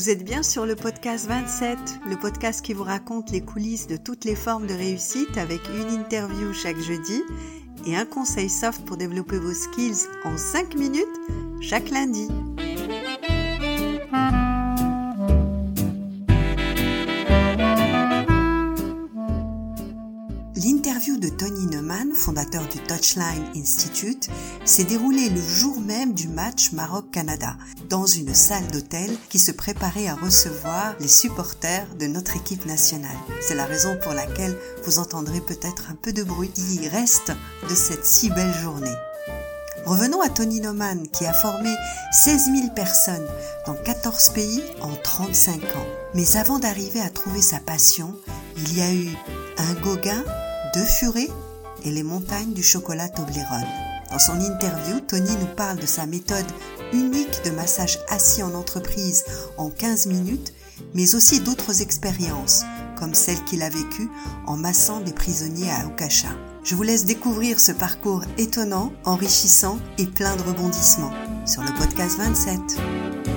Vous êtes bien sur le podcast 27, le podcast qui vous raconte les coulisses de toutes les formes de réussite avec une interview chaque jeudi et un conseil soft pour développer vos skills en 5 minutes chaque lundi. Du Touchline Institute, s'est déroulée le jour même du match Maroc-Canada, dans une salle d'hôtel qui se préparait à recevoir les supporters de notre équipe nationale. C'est la raison pour laquelle vous entendrez peut-être un peu de bruit qui reste de cette si belle journée. Revenons à Tony Neumann qui a formé 16 000 personnes dans 14 pays en 35 ans. Mais avant d'arriver à trouver sa passion, il y a eu un Gauguin, deux Furets et les montagnes du chocolat Toblerone. Dans son interview, Tony nous parle de sa méthode unique de massage assis en entreprise en 15 minutes, mais aussi d'autres expériences, comme celle qu'il a vécue en massant des prisonniers à Okasha. Je vous laisse découvrir ce parcours étonnant, enrichissant et plein de rebondissements sur le podcast 27.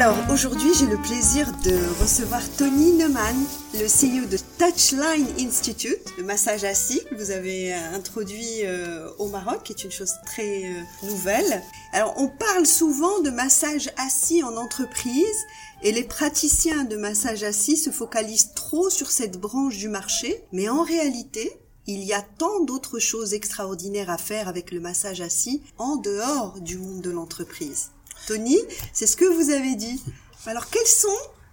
Alors aujourd'hui, j'ai le plaisir de recevoir Tony Neumann, le CEO de Touchline Institute, le massage assis que vous avez euh, introduit euh, au Maroc, qui est une chose très euh, nouvelle. Alors on parle souvent de massage assis en entreprise et les praticiens de massage assis se focalisent trop sur cette branche du marché, mais en réalité, il y a tant d'autres choses extraordinaires à faire avec le massage assis en dehors du monde de l'entreprise. Tony, c'est ce que vous avez dit. Alors, quelles sont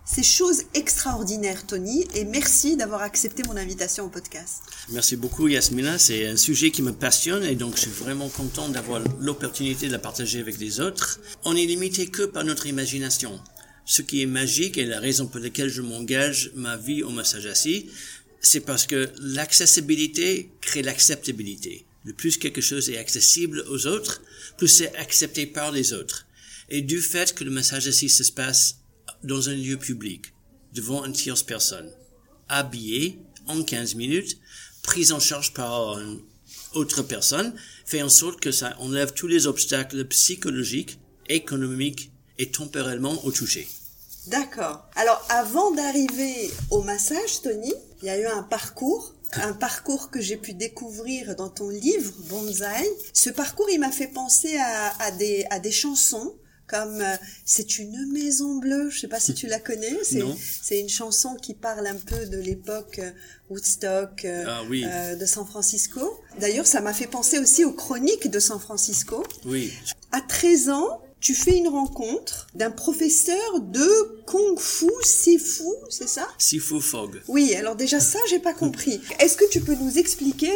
ces choses extraordinaires, Tony, et merci d'avoir accepté mon invitation au podcast. Merci beaucoup, Yasmina. C'est un sujet qui me passionne et donc je suis vraiment content d'avoir l'opportunité de la partager avec les autres. On est limité que par notre imagination. Ce qui est magique et la raison pour laquelle je m'engage ma vie au massage assis, c'est parce que l'accessibilité crée l'acceptabilité. Le plus quelque chose est accessible aux autres, plus c'est accepté par les autres. Et du fait que le massage assis se passe dans un lieu public, devant une tierce personne, habillé en 15 minutes, prise en charge par une autre personne, fait en sorte que ça enlève tous les obstacles psychologiques, économiques et temporellement au toucher. D'accord. Alors, avant d'arriver au massage, Tony, il y a eu un parcours un parcours que j'ai pu découvrir dans ton livre Bonsaï. Ce parcours, il m'a fait penser à, des, à des chansons comme euh, c'est une maison bleue, je sais pas si tu la connais, c'est c'est une chanson qui parle un peu de l'époque euh, Woodstock euh, ah de San Francisco. D'ailleurs, ça m'a fait penser aussi aux chroniques de San Francisco. Oui. À 13 ans, tu fais une rencontre d'un professeur de Kung Fu Sifu, c'est ça? Sifu Fog. Oui, alors déjà ça, j'ai pas compris. Est-ce que tu peux nous expliquer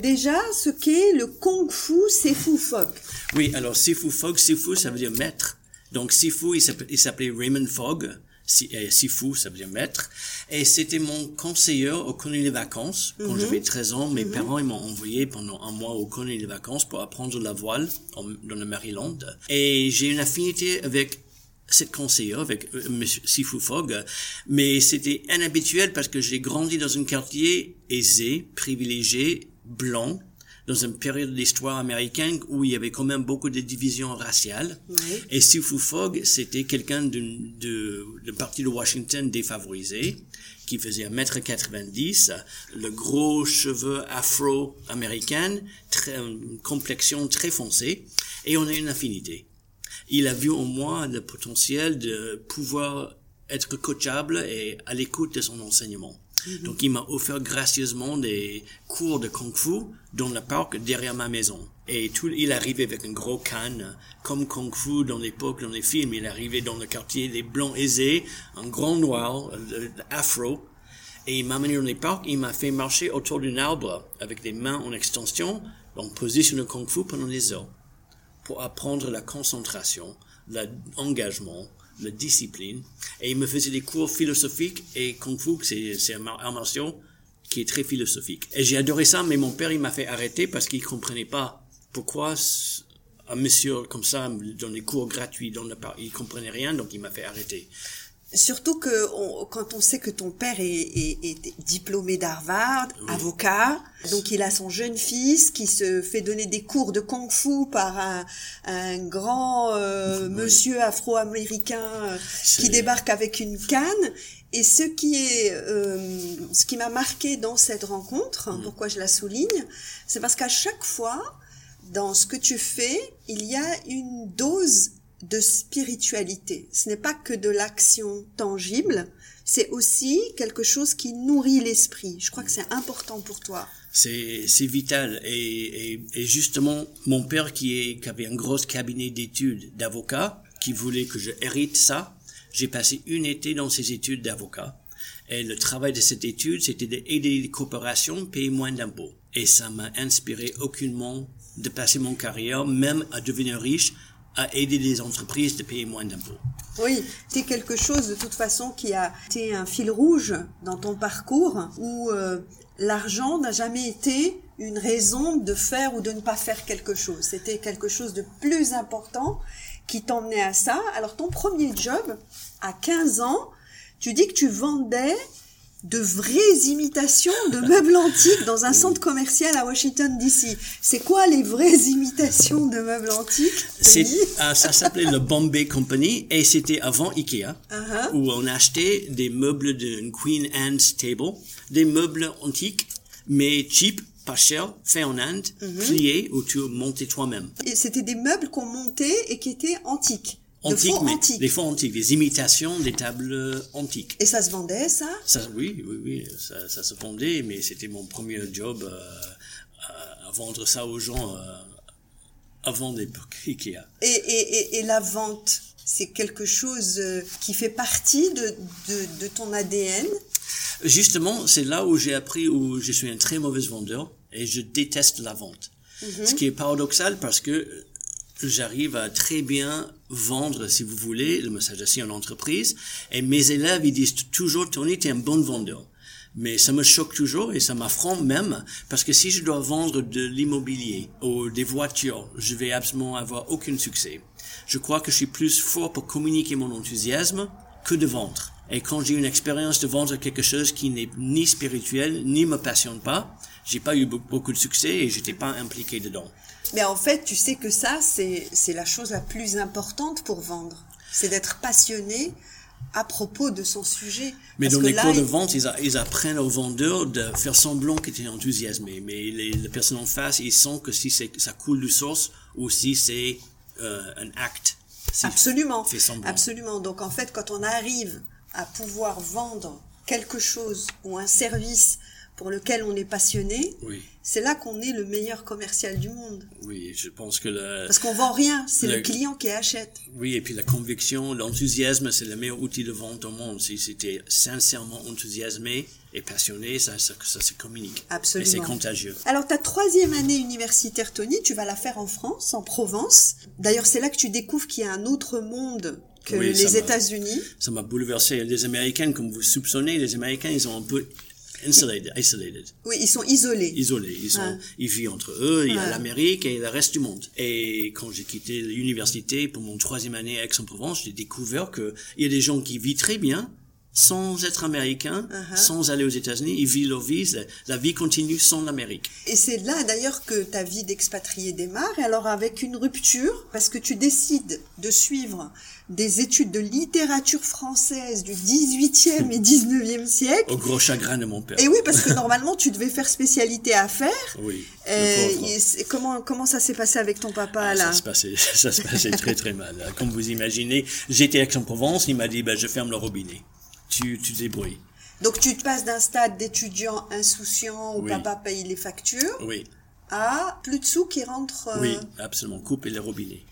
déjà ce qu'est le Kung Fu Sifu Fog? Oui, alors Sifu Fogg, Sifu, ça veut dire maître. Donc Sifu, il s'appelait Raymond Fogg. Sifu, ça veut dire maître. Et c'était mon conseiller au colonie des vacances. Quand mhm. j'avais 13 ans, mes mhm. parents ils m'ont envoyé pendant un mois au colonie des vacances pour apprendre la voile dans le Maryland. Et j'ai une affinité avec cette conseillère, avec euh, Sifu Fogg. Mais c'était inhabituel parce que j'ai grandi dans un quartier aisé, privilégié, blanc, dans une période de l'histoire américaine où il y avait quand même beaucoup de divisions raciales. Et Sifu Fogg, c'était quelqu'un de, de, de parti de Washington défavorisé, qui faisait 1m90, le gros cheveux afro-américain, très, une complexion très foncée, et on a une affinité. Il a vu en moi le potentiel de pouvoir être coachable et à l'écoute de son enseignement. Mhm. Donc, il m'a offert gracieusement des cours de kung fu dans le parc derrière ma maison. Et tout, il arrivait avec un gros canne, comme kung fu dans l'époque, dans les films. Il arrivait dans le quartier des blancs aisés, un grand noir, afro. Et il m'a amené dans les parcs, il m'a fait marcher autour d'un arbre avec des mains en extension, en position de kung fu pendant des heures, pour apprendre la concentration, l'engagement, la discipline. Et il me faisait des cours philosophiques et Kung Fu, c'est un art martial qui est très philosophique. Et j'ai adoré ça, mais mon père, il m'a fait arrêter parce qu'il comprenait pas pourquoi un monsieur comme ça dans les cours gratuits, dans le il comprenait rien, donc il m'a fait arrêter. Surtout que quand on sait que ton père est, est, diplômé d'Harvard, avocat, donc il a son jeune fils qui se fait donner des cours de kung-fu par un, un grand euh, monsieur afro-américain euh, qui débarque avec une canne. Et ce qui est, euh, ce qui m'a marqué dans cette rencontre, mm. pourquoi je la souligne, c'est parce qu'à chaque fois, dans ce que tu fais, il y a une dose de spiritualité. Ce n'est pas que de l'action tangible, c'est aussi quelque chose qui nourrit l'esprit. Je crois que c'est important pour toi. C'est vital et, justement mon père qui avait un gros cabinet d'études d'avocat qui voulait que je hérite ça. J'ai passé une été dans ses études d'avocat et le travail de cette étude c'était d'aider les corporations à payer moins d'impôts et ça m'a inspiré aucunement de passer mon carrière même à devenir riche à aider les entreprises de payer moins d'impôts. Oui, c'est quelque chose de toute façon qui a été un fil rouge dans ton parcours où euh, l'argent n'a jamais été une raison de faire ou de ne pas faire quelque chose. C'était quelque chose de plus important qui t'emmenait à ça. Alors ton premier job, à 15 ans, tu dis que tu vendais de vraies imitations de meubles antiques dans un centre commercial à Washington DC. C'est quoi les vraies imitations de meubles antiques euh, Ça s'appelait le Bombay Company et c'était avant Ikea uh-huh. où on achetait des meubles d'une Queen Anne's Table, des meubles antiques mais cheap pas cher, fait en Inde, uh-huh. pliés ou tu montais toi-même. Et c'était des meubles qu'on montait et qui étaient antiques antiques, mais antiques. des fonds antiques, des imitations des tables antiques. Et ça se vendait, ça, ça Oui, oui, oui, ça, ça se vendait, mais c'était mon premier job euh, à vendre ça aux gens euh, avant l'époque Ikea. Et, et, et, la vente, c'est quelque chose euh, qui fait partie de, de, de ton ADN Justement, c'est là où j'ai appris où je suis un très mauvais vendeur et je déteste la vente. Mm-hmm. Ce qui est paradoxal parce que j'arrive à très bien vendre, si vous voulez, le message assis en entreprise. Et mes élèves, ils disent toujours, Tony, tu es un bon vendeur. Mais ça me choque toujours et ça m'affronte même parce que si je dois vendre de l'immobilier ou des voitures, je vais absolument avoir aucun succès. Je crois que je suis plus fort pour communiquer mon enthousiasme que de vendre. Et quand j'ai une expérience de vendre quelque chose qui n'est ni spirituel, ni me passionne pas, j'ai pas eu beaucoup de succès et j'étais pas impliqué dedans. Mais en fait, tu sais que ça, c'est, la chose la plus importante pour vendre. C'est d'être passionné à propos de son sujet. Mais dans les cours de vente, ils, apprennent aux vendeurs de faire semblant qu'ils étaient enthousiasmés. Mais les, personnes en face, ils sentent que si ça coule du source ou si c'est euh, un acte. Absolument. Absolument. Donc en fait, quand on arrive à pouvoir vendre quelque chose ou un service pour lequel on est passionné, c'est là qu'on est le meilleur commercial du monde. Oui, je pense que le... Parce qu'on vend rien, c'est le... client qui achète. Oui, et puis la conviction, l'enthousiasme, c'est le meilleur outil de vente au monde. Si c'était sincèrement enthousiasmé et passionné, ça, ça, ça se communique. Absolument. Et c'est contagieux. Alors, ta troisième année universitaire, Tony, tu vas la faire en France, en Provence. D'ailleurs, c'est là que tu découvres qu'il y a un autre monde que les États-Unis. Ça m'a bouleversé. Les Américains, comme vous soupçonnez, les Américains, ils ont un peu Insulated, isolated. Oui, ils sont isolés. Isolés. Ils sont, ils vivent entre eux. Il y a l'Amérique et le reste du monde. Et quand j'ai quitté l'université pour mon troisième année à Aix-en-Provence, j'ai découvert que il y a des gens qui vivent très bien sans être américains, uh-huh. sans aller aux États-Unis, ils vivent leur vie, la, vie continue sans l'Amérique. Et c'est là d'ailleurs que ta vie d'expatrié démarre, et alors avec une rupture, parce que tu décides de suivre des études de littérature française du 18e et 19e siècle. Au gros chagrin de mon père. Et oui, parce que normalement, tu devais faire spécialité affaires. Oui. Et comment, comment ça s'est passé avec ton papa, ah, là? Ça se passait, ça se passait très, très mal. Comme vous imaginez, j'étais à Aix-en-Provence, il m'a dit, ben, je ferme le robinet. Tu, tu te débrouilles. Donc, tu te passes d'un stade d'étudiant insouciant où papa paye les factures. Oui. À plus de sous qui rentrent. Euh, oui, absolument. Couper les robinets.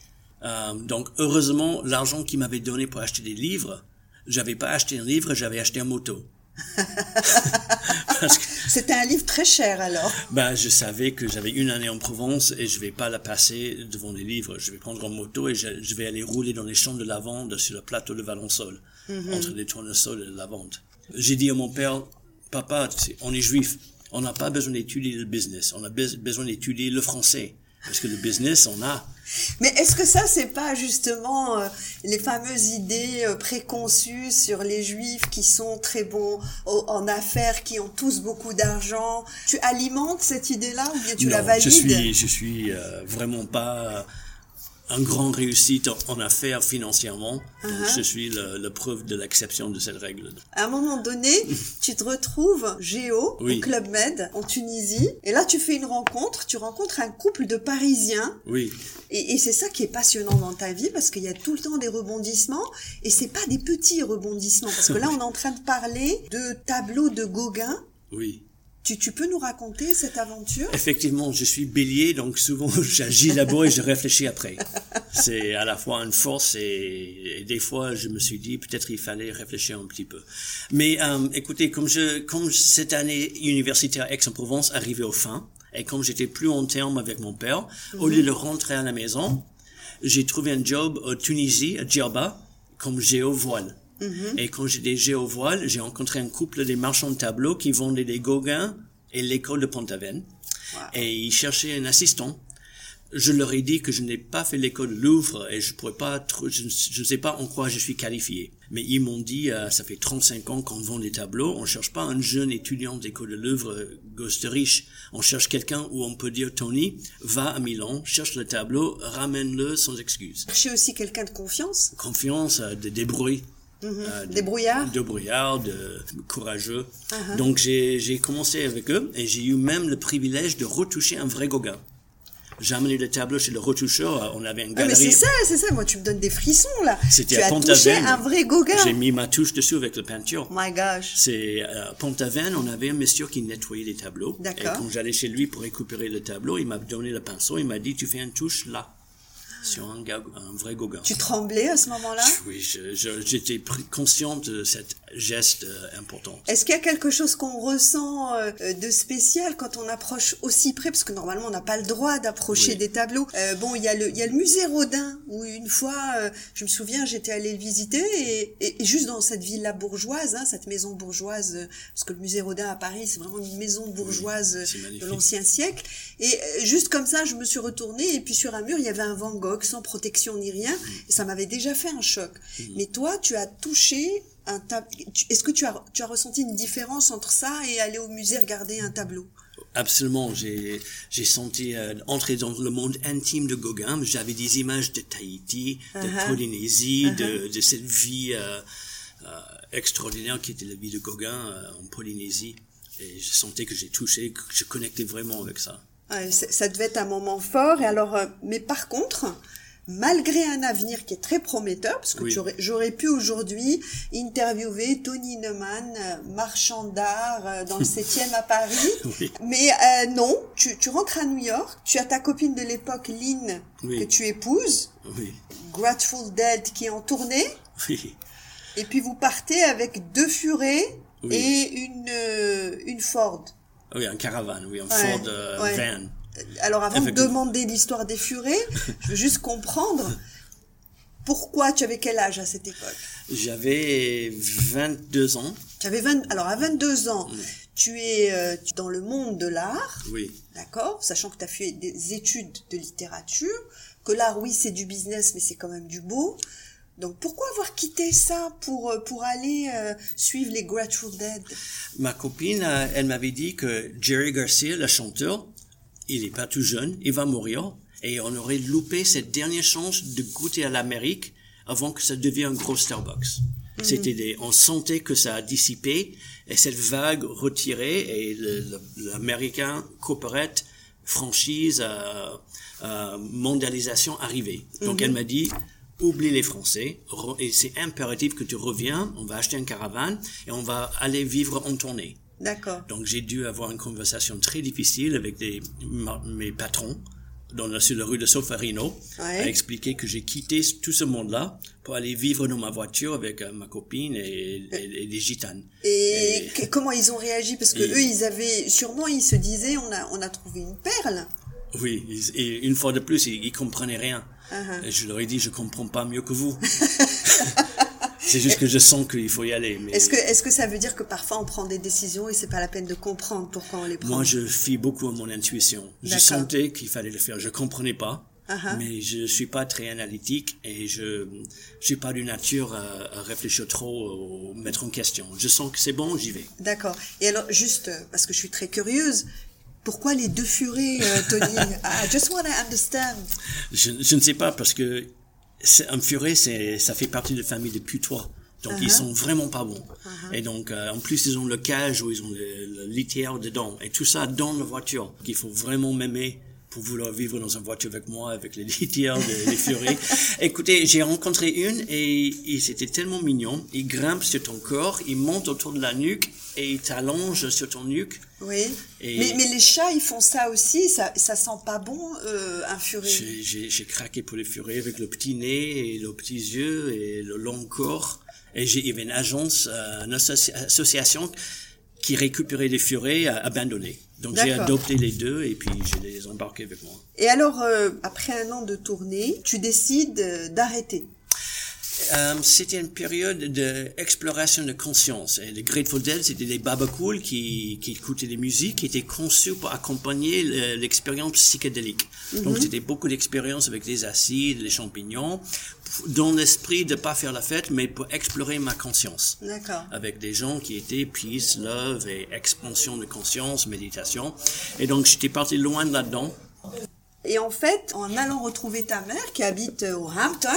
Euh, donc heureusement, l'argent qu'il m'avait donné pour acheter des livres, j'avais pas acheté un livre, j'avais acheté un moto. C'était un livre très cher alors. Ben, je savais que j'avais une année en Provence et je vais pas la passer devant des livres. Je vais prendre un moto et je, vais aller rouler dans les champs de lavande sur le plateau de Valençol, mhm. entre les tournesols et la lavande. J'ai dit à mon père, papa, on est juif, on n'a pas besoin d'étudier le business, on a besoin d'étudier le français. Parce que le business, on a. Mais est-ce que ça, c'est pas justement euh, les fameuses idées euh, préconçues sur les juifs qui sont très bons en affaires, qui ont tous beaucoup d'argent? Tu alimentes cette idée-là ou bien tu la valides Je suis, je suis euh, vraiment pas un grand réussite en affaires financièrement. Uh-huh. Je suis le, preuve de l'exception de cette règle. À un moment donné, tu te retrouves géo au Club Med en Tunisie et là tu fais une rencontre, tu rencontres un couple de Parisiens. Oui. Et, et c'est ça qui est passionnant dans ta vie parce qu'il y a tout le temps des rebondissements et c'est pas des petits rebondissements parce que là on est en train de parler de tableaux de Gauguin. Oui. Tu, peux nous raconter cette aventure? Effectivement, je suis bélier, donc souvent j'agis d'abord et je réfléchis après. C'est à la fois une force et, des fois je me suis dit peut-être il fallait réfléchir un petit peu. Mais euh, écoutez, comme je, comme cette année universitaire Aix-en-Provence arrivait au fin et comme j'étais plus en terme avec mon père, au lieu de rentrer à la maison, j'ai trouvé un job en Tunisie, à Djerba, comme géo-voile. Mm-hmm. Et quand j'étais géo-voile, j'ai rencontré un couple des marchands de tableaux qui vendaient des Gauguins et l'école de Pont-Aven. Et ils cherchaient un assistant. Je leur ai dit que je n'ai pas fait l'école de Louvre et je pourrais pas, je ne sais pas en quoi je suis qualifié. Mais ils m'ont dit, euh, ça fait 35 ans qu'on vend des tableaux, on cherche pas un jeune étudiant d'école de Louvre, euh, gosse riche. On cherche quelqu'un où on peut dire, Tony, va à Milan, cherche le tableau, ramène-le sans excuse. Cherchez aussi quelqu'un de confiance. Confiance, euh, de débrouille. Euh, des brouillards? De brouillards, de courageux. Uh-huh. Donc j'ai commencé avec eux et j'ai eu même le privilège de retoucher un vrai Gauguin. J'ai amené le tableau chez le retoucheur, on avait une galerie. Ah, mais c'est ça, c'est ça, moi tu me donnes des frissons là. C'était à touché un vrai Gauguin. J'ai mis ma touche dessus avec la peinture. My gosh. C'est à Pont-Aven, on avait un monsieur qui nettoyait les tableaux. D'accord. Et quand j'allais chez lui pour récupérer le tableau, il m'a donné le pinceau, il m'a dit tu fais une touche là sur un, un vrai Gauguin. Tu tremblais à ce moment-là? Oui, j'étais consciente de cette geste euh, important. Est-ce qu'il y a quelque chose qu'on ressent euh, de spécial quand on approche aussi près? Parce que normalement, on n'a pas le droit d'approcher des tableaux. Euh, bon, il y, a le, il y a le musée Rodin, où une fois, je me souviens, j'étais allée le visiter, et, et, juste dans cette villa bourgeoise, hein, cette maison bourgeoise, parce que le musée Rodin à Paris, c'est vraiment une maison bourgeoise de l'ancien siècle. Et juste comme ça, je me suis retournée, et puis sur un mur, il y avait un Van Gogh, sans protection ni rien, mm. et ça m'avait déjà fait un choc. Mm. Mais toi, tu as touché est-ce que tu as, tu as ressenti une différence entre ça et aller au musée regarder un tableau? Absolument, j'ai j'ai senti euh, entrer dans le monde intime de Gauguin. J'avais des images de Tahiti, de uh-huh. Polynésie, de, uh-huh. de, cette vie euh, euh, extraordinaire qui était la vie de Gauguin en Polynésie. Et je sentais que j'ai touché, que je connectais vraiment avec ça. ça devait être un moment fort. Et alors, mais par contre, malgré un avenir qui est très prometteur, parce que j'aurais pu aujourd'hui interviewer Tony Neumann, euh, marchand d'art euh, dans le 7e à Paris. Mais euh, non, tu, tu, rentres à New York, tu as ta copine de l'époque, Lynn, que tu épouses, Grateful Dead qui est en tournée, et puis vous partez avec deux furets et une, une Ford. Oui, un caravane, oui, un Ford van. Alors avant de demander l'histoire des furets, je veux juste comprendre pourquoi tu avais quel âge à cette époque J'avais 22 ans. Tu avais 20 alors à 22 ans, tu es euh, dans le monde de l'art. Oui. D'accord, sachant que tu as fait des études de littérature, que l'art oui, c'est du business mais c'est quand même du beau. Donc pourquoi avoir quitté ça pour euh, pour aller euh, suivre les Grateful Dead? Ma copine, elle m'avait dit que Jerry Garcia, le chanteur, il n'est pas tout jeune, il va mourir, et on aurait loupé cette dernière chance de goûter à l'Amérique avant que ça devienne un gros Starbucks. Mm. C'était des, on sentait que ça a dissipé, et cette vague retirée, et l'Américain corporate, franchise, euh, euh, mondialisation arrivait. Donc elle m'a dit, oublie les Français, et c'est impératif que tu reviens, on va acheter un caravane, et on va aller vivre en tournée. D'accord. Donc j'ai dû avoir une conversation très difficile avec des, mes patrons dans sur la rue de Sofarino, à expliquer que j'ai quitté tout ce monde-là pour aller vivre dans ma voiture avec euh, ma copine et, les gitanes. Et, comment ils ont réagi? Parce que eux, ils avaient sûrement, ils se disaient, on a, on a trouvé une perle. Oui, et une fois de plus, ils, ils comprenaient rien. Et je leur ai dit, je comprends pas mieux que vous. C'est juste que je sens qu'il faut y aller. Mais... Est-ce que, est-ce que ça veut dire que parfois on prend des décisions et c'est pas la peine de comprendre pourquoi on les prend? Moi, je fie beaucoup à mon intuition. Je sentais qu'il fallait le faire. Je comprenais pas. Uh-huh. Mais je suis pas très analytique et je je suis pas d'une nature à, réfléchir trop ou mettre en question. Je sens que c'est bon, j'y vais. D'accord. Et alors juste parce que je suis très curieuse, pourquoi les deux furets, euh, Tony? I just want to understand. Je, je ne sais pas parce que un furet, c'est ça fait partie de la famille des putois. Donc ils uh-huh. sont vraiment pas bons. Uh-huh. Et donc euh, en plus ils ont le cage où ils ont le, litière dedans et tout ça dans la voiture qu'il faut vraiment m'aimer pour vouloir vivre dans une voiture avec moi, avec les litières, les, furets. Écoutez, j'ai rencontré une et, et c'était tellement mignon. Il grimpe sur ton corps, il monte autour de la nuque et il t'allonge sur ton nuque. Oui. Mais, mais, les chats, ils font ça aussi. Ça, ça sent pas bon, euh, un furet. J'ai craqué pour les furets avec le petit nez et les petits yeux et le long corps. Et j'ai, il y avait une agence, euh, une association qui récupérait les furets abandonnés. Donc j'ai adopté les deux et puis je les embarqué avec moi. Et alors, euh, après un an de tournée, tu décides euh, d'arrêter. Euh, c'était une période d'exploration de conscience. Et les Grateful Dead, c'était des babacools qui, qui écoutaient des musiques qui étaient conçues pour accompagner l'expérience psychédélique. Mhm. Donc, c'était beaucoup d'expériences avec les acides, les champignons, dans l'esprit de pas faire la fête, mais pour explorer ma conscience. D'accord. Avec des gens qui étaient peace, love et expansion de conscience, méditation. Et donc, j'étais parti loin de là-dedans. Et en fait, en allant retrouver ta mère qui habite euh, au Hampton,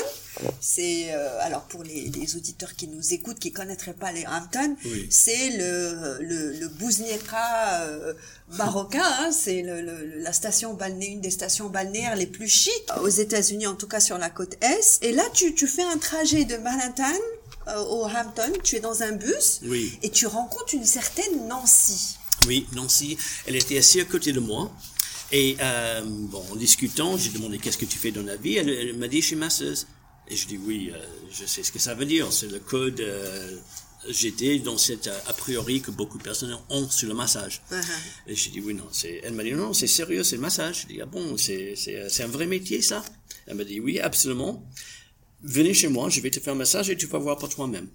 c'est euh, alors pour les, les, auditeurs qui nous écoutent qui connaîtraient pas les Hamptons, c'est le le, le euh, marocain, hein, c'est le, la station balnéaire, une des stations balnéaires les plus chics aux États-Unis, en tout cas sur la côte est. Et là, tu tu fais un trajet de Manhattan au Hampton, tu es dans un bus et tu rencontres une certaine Nancy. Oui, Nancy, elle était assise à côté de moi. Et euh, bon, en discutant, j'ai demandé qu'est-ce que tu fais dans la vie? Elle, m'a dit je suis masseuse. Et je dis oui, euh, je sais ce que ça veut dire. C'est le code. Euh, J'étais dans cette euh, a priori que beaucoup de personnes ont sur le massage. Uh-huh. Et j'ai dit oui non. Elle m'a dit non, c'est sérieux, c'est le massage. Je dis ah bon, c'est c'est c'est un vrai métier ça? Elle m'a dit oui absolument. Venez chez moi, je vais te faire un massage et tu vas voir pour toi-même.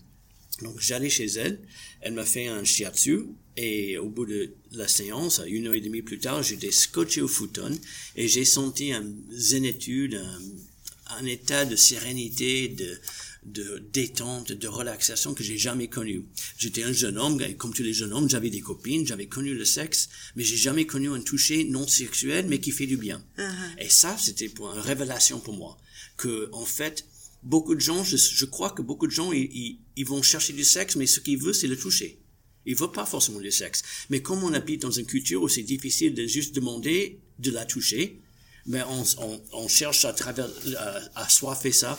Donc j'allais chez elle, elle m'a fait un shiatsu et au bout de la séance, une heure et demie plus tard, j'étais scotché au futon et j'ai senti un zénitude, un, un, état de sérénité, de, de détente, de relaxation que j'ai jamais connu. J'étais un jeune homme, comme tous les jeunes hommes, j'avais des copines, j'avais connu le sexe, mais j'ai jamais connu un toucher non sexuel mais qui fait du bien. Uh-huh. Et ça, c'était pour une révélation pour moi que en fait beaucoup de gens, je, crois que beaucoup de gens, ils, vont chercher du sexe, mais ce qu'ils veulent, c'est le toucher. Ils veulent pas forcément le sexe. Mais comme on habite dans une culture où c'est difficile de juste demander de la toucher, mais on, cherche à travers, à, fait ça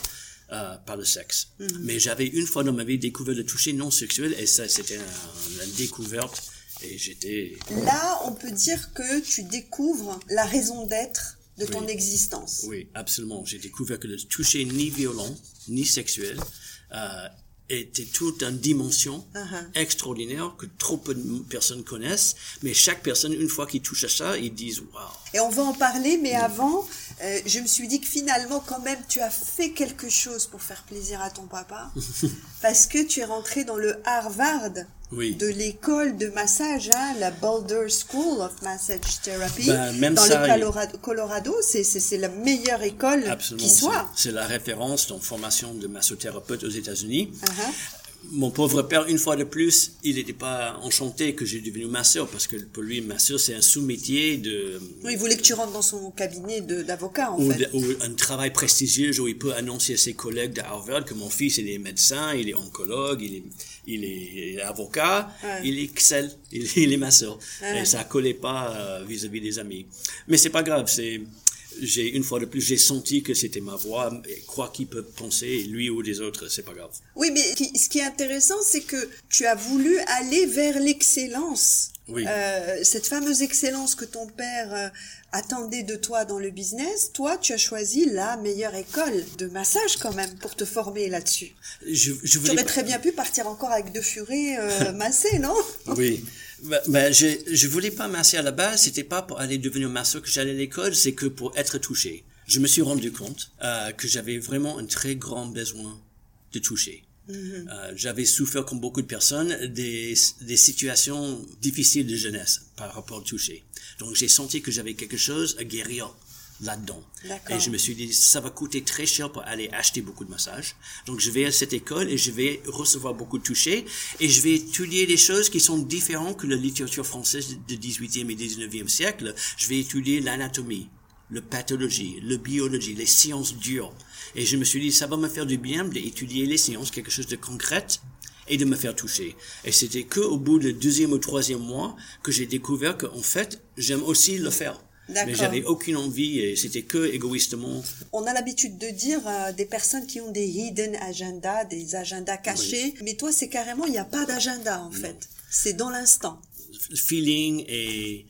euh, par le sexe. Mm-hmm. Mais j'avais une fois dans ma vie découvert le toucher non sexuel et ça, c'était une découverte et j'étais... Là, on peut dire que tu découvres la raison d'être de ton existence. Oui, absolument. J'ai découvert que le toucher ni violent, ni sexuel, euh, était toute une dimension uh-huh. extraordinaire que trop peu de personnes connaissent. Mais chaque personne, une fois qu'ils touche à ça, ils disent waouh. Et on va en parler, mais avant, euh, je me suis dit que finalement, quand même, tu as fait quelque chose pour faire plaisir à ton papa, parce que tu es rentré dans le Harvard de l'école de massage, hein, la Boulder School of Massage Therapy, ben, même dans le Colorado. C'est la meilleure école qui soit. C'est la référence dans formation de massothérapeute aux États-Unis. Uh-huh mon pauvre père, une fois de plus, il n'était pas enchanté que j'ai devenu masseur parce que pour lui, masseur, c'est un sous-métier de. il voulait que tu rentres dans son cabinet d'avocat, en ou fait. ou un travail prestigieux où il peut annoncer à ses collègues de Harvard que mon fils, il est médecin, il est oncologue, il est, il est, avocat, il excelle, il, il est masseur. Et ça collait pas euh, vis-à-vis des amis. Mais c'est pas grave, c'est j'ai une fois de plus, j'ai senti que c'était ma voix. Et quoi qu'il peut penser, lui ou des autres, c'est pas grave. Oui, mais ce qui est intéressant, c'est que tu as voulu aller vers l'excellence. Oui. Euh, cette fameuse excellence que ton père euh, attendait de toi dans le business, toi, tu as choisi la meilleure école de massage quand même pour te former là-dessus. Je, je tu aurais très bien pu partir encore avec deux furets euh, massés, non? Oui. Ben, ben, je, je voulais pas masser à la base, c'était pas pour aller devenir masseur que j'allais à l'école, c'est que pour être touché. Je me suis rendu compte euh, que j'avais vraiment un très grand besoin de toucher. Euh, J'avais souffert, comme beaucoup de personnes, des, des situations difficiles de jeunesse par rapport au toucher. Donc j'ai senti que j'avais quelque chose à guérir là-dedans. Et je me suis dit, ça va coûter très cher pour aller acheter beaucoup de massages. Donc je vais à cette école et je vais recevoir beaucoup de touchés et je vais étudier des choses qui sont différentes que la littérature française du 18e et 19e siècle. Je vais étudier l'anatomie, la pathologie, la biologie, les sciences dures. Et je me suis dit, ça va me faire du bien d'étudier les sciences, quelque chose de concret, et de me faire toucher. Et c'était que au bout du deuxième ou troisième mois que j'ai découvert qu'en fait, j'aime aussi le faire. Mais j'avais aucune envie et c'était que égoïstement. On a l'habitude de dire euh, des personnes qui ont des hidden agendas, des agendas cachés. Mais toi, c'est carrément, il n'y a pas d'agenda en fait. C'est dans l'instant. Feeling et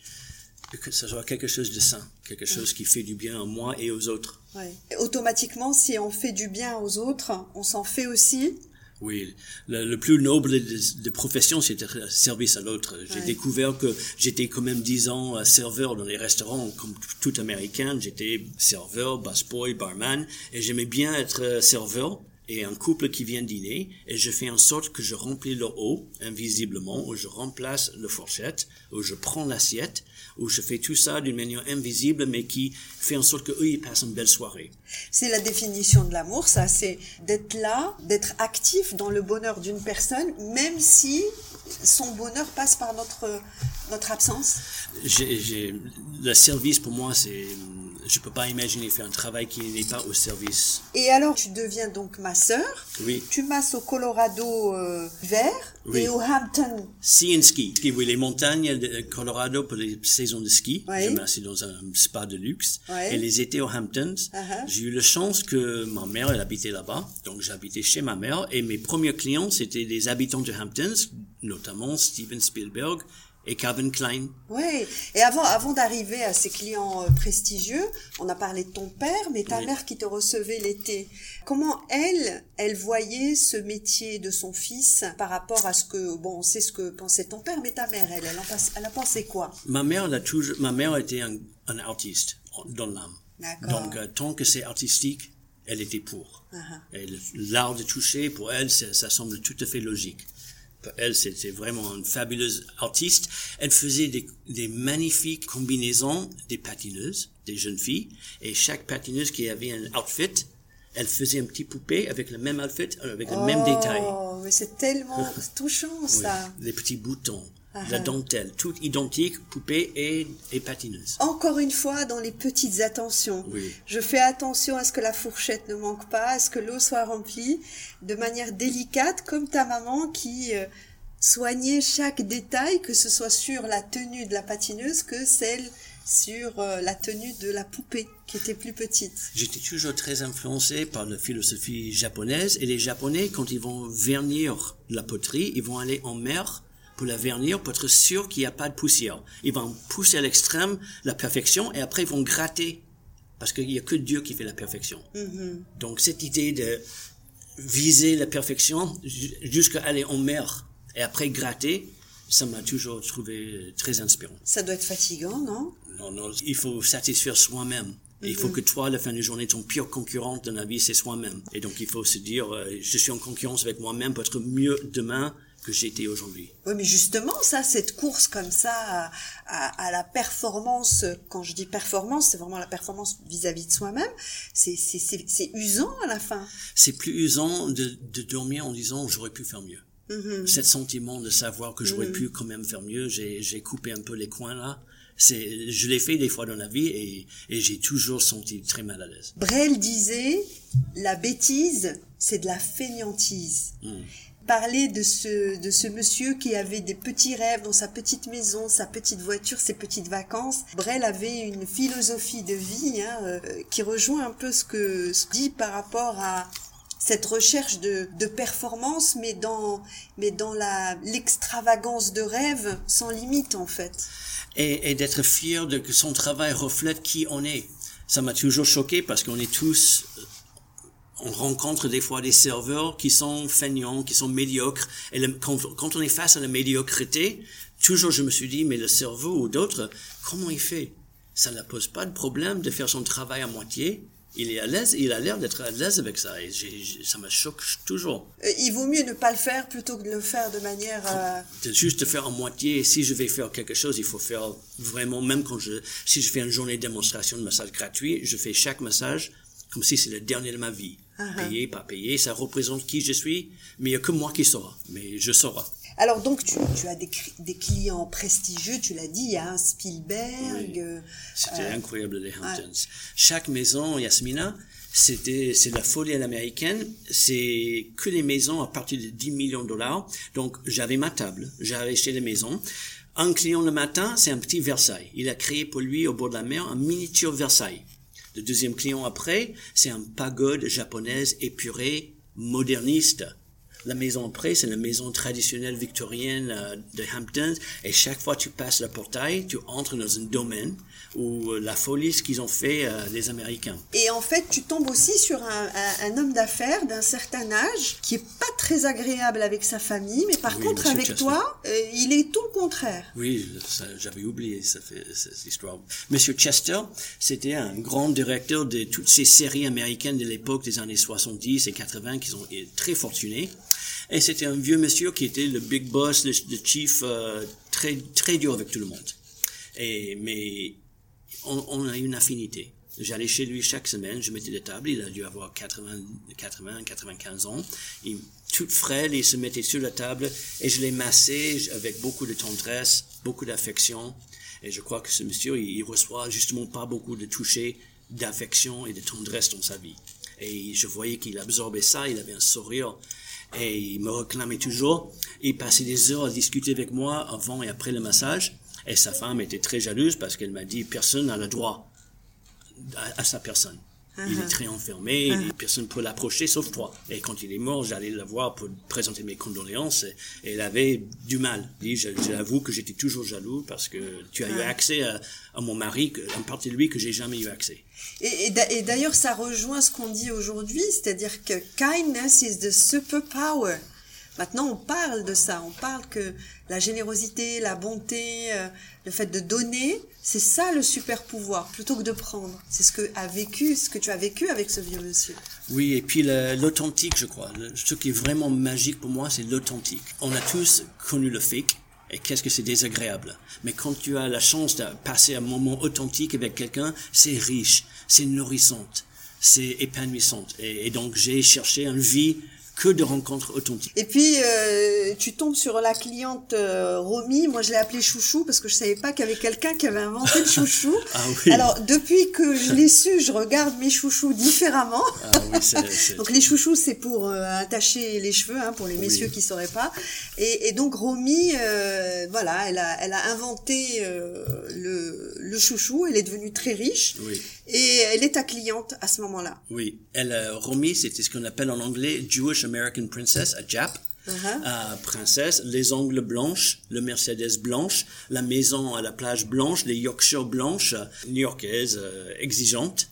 que ce soit quelque chose de sain, quelque chose qui fait du bien à moi et aux autres. Ouais. Automatiquement, si on fait du bien aux autres, on s'en fait aussi oui, le, plus noble de, profession, c'était service à l'autre. J'ai découvert que j'étais quand même dix ans euh, serveur dans les restaurants, comme tout américain. J'étais serveur, busboy, barman, et j'aimais bien être euh, serveur et un couple qui vient dîner, et je fais en sorte que je remplis le haut, invisiblement, ou je remplace le fourchette, ou je prends l'assiette, où je fais tout ça d'une manière invisible, mais qui fait en sorte qu'eux, ils passent une belle soirée. C'est la définition de l'amour, ça, c'est d'être là, d'être actif dans le bonheur d'une personne, même si son bonheur passe par notre, notre absence. J'ai, le service, pour moi, c'est je peux pas imaginer faire un travail qui n'est pas au service. Et alors, tu deviens donc masseur. Oui. Tu masses au Colorado euh, vert et au Hampton. Ski and ski. Oui, les montagnes de Colorado pour les saisons de ski. Je masse dans un spa de luxe. Et les étés au Hamptons. Uh-huh. J'ai eu la chance que ma mère, elle habitait là-bas. Donc, j'habitais chez ma mère. Et mes premiers clients, c'était des habitants de Hamptons, notamment Steven Spielberg et Calvin Klein. Oui, et avant, avant d'arriver à ces clients euh, prestigieux, on a parlé de ton père, mais ta mère qui te recevait l'été. Comment elle, elle voyait ce métier de son fils par rapport à ce que, bon, on sait ce que pensait ton père, mais ta mère, elle, elle, en elle a pensé quoi? Ma mère, elle a toujours, ma mère était un, un artiste dans l'âme. Donc, euh, tant que c'est artistique, elle était pour. Uh-huh. L'art de toucher, pour elle, ça semble tout à fait logique elle, c'était vraiment une fabuleuse artiste. Elle faisait des, des, magnifiques combinaisons des patineuses, des jeunes filles, et chaque patineuse qui avait un outfit, elle faisait un petit poupée avec le même outfit, avec le même détail. Oh, mais c'est tellement touchant ça. les petits boutons la dentelle, toute identique, poupée et, et, patineuse. Encore une fois, dans les petites attentions. Je fais attention à ce que la fourchette ne manque pas, à ce que l'eau soit remplie de manière délicate, comme ta maman qui euh, soignait chaque détail, que ce soit sur la tenue de la patineuse que celle sur euh, la tenue de la poupée qui était plus petite. J'étais toujours très influencé par la philosophie japonaise et les Japonais, quand ils vont vernir la poterie, ils vont aller en mer pour la vernir, pour être sûr qu'il n'y a pas de poussière. Ils vont pousser à l'extrême la perfection et après ils vont gratter. Parce qu'il n'y a que Dieu qui fait la perfection. Mm-hmm. Donc cette idée de viser la perfection jusqu'à aller en mer et après gratter, ça m'a toujours trouvé très inspirant. Ça doit être fatigant, non? Non, non, il faut satisfaire soi-même. Il faut mm-hmm. que toi, à la fin de la journée, ton pire concurrent dans la vie, c'est soi-même. Et donc, il faut se dire, euh, je suis en concurrence avec moi-même pour être mieux demain que j'étais aujourd'hui. Oui, mais justement, ça, cette course comme ça à, à, la performance, quand je dis performance, c'est vraiment la performance vis-à-vis de soi-même, c'est, usant à la fin. C'est plus usant de, de dormir en disant j'aurais pu faire mieux. Mm-hmm. Cet sentiment de savoir que j'aurais mm-hmm. pu quand même faire mieux, j'ai, coupé un peu les coins là. C'est, je l'ai fait des fois dans la vie et, et j'ai toujours senti très mal à l'aise. Brel disait, la bêtise, c'est de la fainéantise. Mm parler de ce, de ce monsieur qui avait des petits rêves dans sa petite maison, sa petite voiture, ses petites vacances. Brel avait une philosophie de vie hein, euh, qui rejoint un peu ce que ce dit par rapport à cette recherche de, de performance, mais dans, mais dans l'extravagance de rêve sans limite, en fait. Et, et d'être fier de que son travail reflète qui on est. Ça m'a toujours choqué parce qu'on est tous on rencontre des fois des serveurs qui sont feignants, qui sont médiocres. Et quand, on est face à la médiocrité, toujours je me suis dit, mais le cerveau ou d'autres, comment il fait? Ça ne pose pas de problème de faire son travail à moitié. il est à l'aise, il a l'air d'être à l'aise avec ça, et ça me choque toujours. Euh, il vaut mieux ne pas le faire plutôt que de le faire de manière... Euh... Juste de faire en moitié, si je vais faire quelque chose, il faut faire vraiment, même quand je, si je fais une journée de démonstration de massage gratuit, je fais chaque massage comme si c'est le dernier de ma vie. Uh-huh. Payé, pas payé, ça représente qui je suis, mais il n'y a que moi qui saura, mais je saurai. Alors donc tu, as des, clients prestigieux, tu l'as dit, il y a un Spielberg. Euh, c'était euh, incroyable les Hamptons. Chaque maison, Yasmina, c'était c'est la folie à l'américaine. C'est que des maisons à partir de 10 millions de dollars. Donc j'avais ma table, j'avais acheté les maisons. Un client le matin, c'est un petit Versailles. Il a créé pour lui au bord de la mer un miniature Versailles. Le deuxième client après, c'est un pagode japonaise épurée, moderniste. La maison après, c'est la maison traditionnelle victorienne euh, de Hamptons. Et chaque fois que tu passes le portail, tu entres dans un domaine où euh, la folie, ce qu'ils ont fait euh, les Américains. Et en fait, tu tombes aussi sur un, homme d'affaires d'un certain âge qui est pas très agréable avec sa famille, mais par contre avec toi, il est tout le contraire. Oui, j'avais oublié ça fait, cette histoire. Monsieur Chester, c'était un grand directeur de toutes ces séries américaines de l'époque des années 70 et 80 qui sont très fortunés. Et c'était un vieux monsieur qui était le big boss, le, chief, euh, très, très dur avec tout le monde. Et, mais on, a une affinité. J'allais chez lui chaque semaine, je mettais des tables, il a dû avoir 80, 80 95 ans. Il, toute frêle, il se mettait sur la table et je l'ai massé avec beaucoup de tendresse, beaucoup d'affection. Et je crois que ce monsieur, il, il reçoit justement pas beaucoup de toucher d'affection et de tendresse dans sa vie. Et je voyais qu'il absorbait ça, il avait un sourire et il me réclamait toujours. Il passait des heures à discuter avec moi avant et après le massage. Et sa femme était très jalouse parce qu'elle m'a dit personne n'a le droit à, sa personne. Il est uh-huh. très enfermé, uh-huh. personne ne peut l'approcher sauf toi. Et quand il est mort, j'allais le voir pour présenter mes condoléances et, elle avait du mal. J'avoue que j'étais toujours jaloux parce que tu as eu uh-huh. accès à, à mon mari, en partie de lui que j'ai jamais eu accès. Et, et d'ailleurs, ça rejoint ce qu'on dit aujourd'hui, c'est-à-dire que kindness is the superpower. Maintenant, on parle de ça, on parle que la générosité, la bonté, euh, le fait de donner, c'est ça le super pouvoir, plutôt que de prendre. C'est ce que a vécu, ce que tu as vécu avec ce vieux monsieur. Oui, et puis l'authentique, je crois. Ce qui est vraiment magique pour moi, c'est l'authentique. On a tous connu le fake, et qu'est-ce que c'est désagréable. Mais quand tu as la chance de passer un moment authentique avec quelqu'un, c'est riche, c'est nourrissant, c'est épanouissant. Et, donc j'ai cherché une vie que de rencontres authentiques. Et puis, euh, tu tombes sur la cliente euh, Romy. Moi, je l'ai appelée Chouchou parce que je savais pas qu'il y avait quelqu'un qui avait inventé le chouchou. ah, oui. Alors, depuis que je l'ai su, je regarde mes chouchous différemment. Ah, oui, donc, les chouchous, c'est pour euh, attacher les cheveux, hein, pour les messieurs qui sauraient pas. Et, et donc, Romy, euh, voilà, elle a, elle a inventé le, le chouchou. Elle est devenue très riche. Oui. Et elle est ta cliente à ce moment-là. Oui. Elle, Romy, c'était ce qu'on appelle en anglais Jewish American Princess, a Jap. Uh princesse, les ongles blanches, le Mercedes blanche, la maison à la plage blanche, les Yorkshire blanches, new-yorkaises, euh, exigeantes.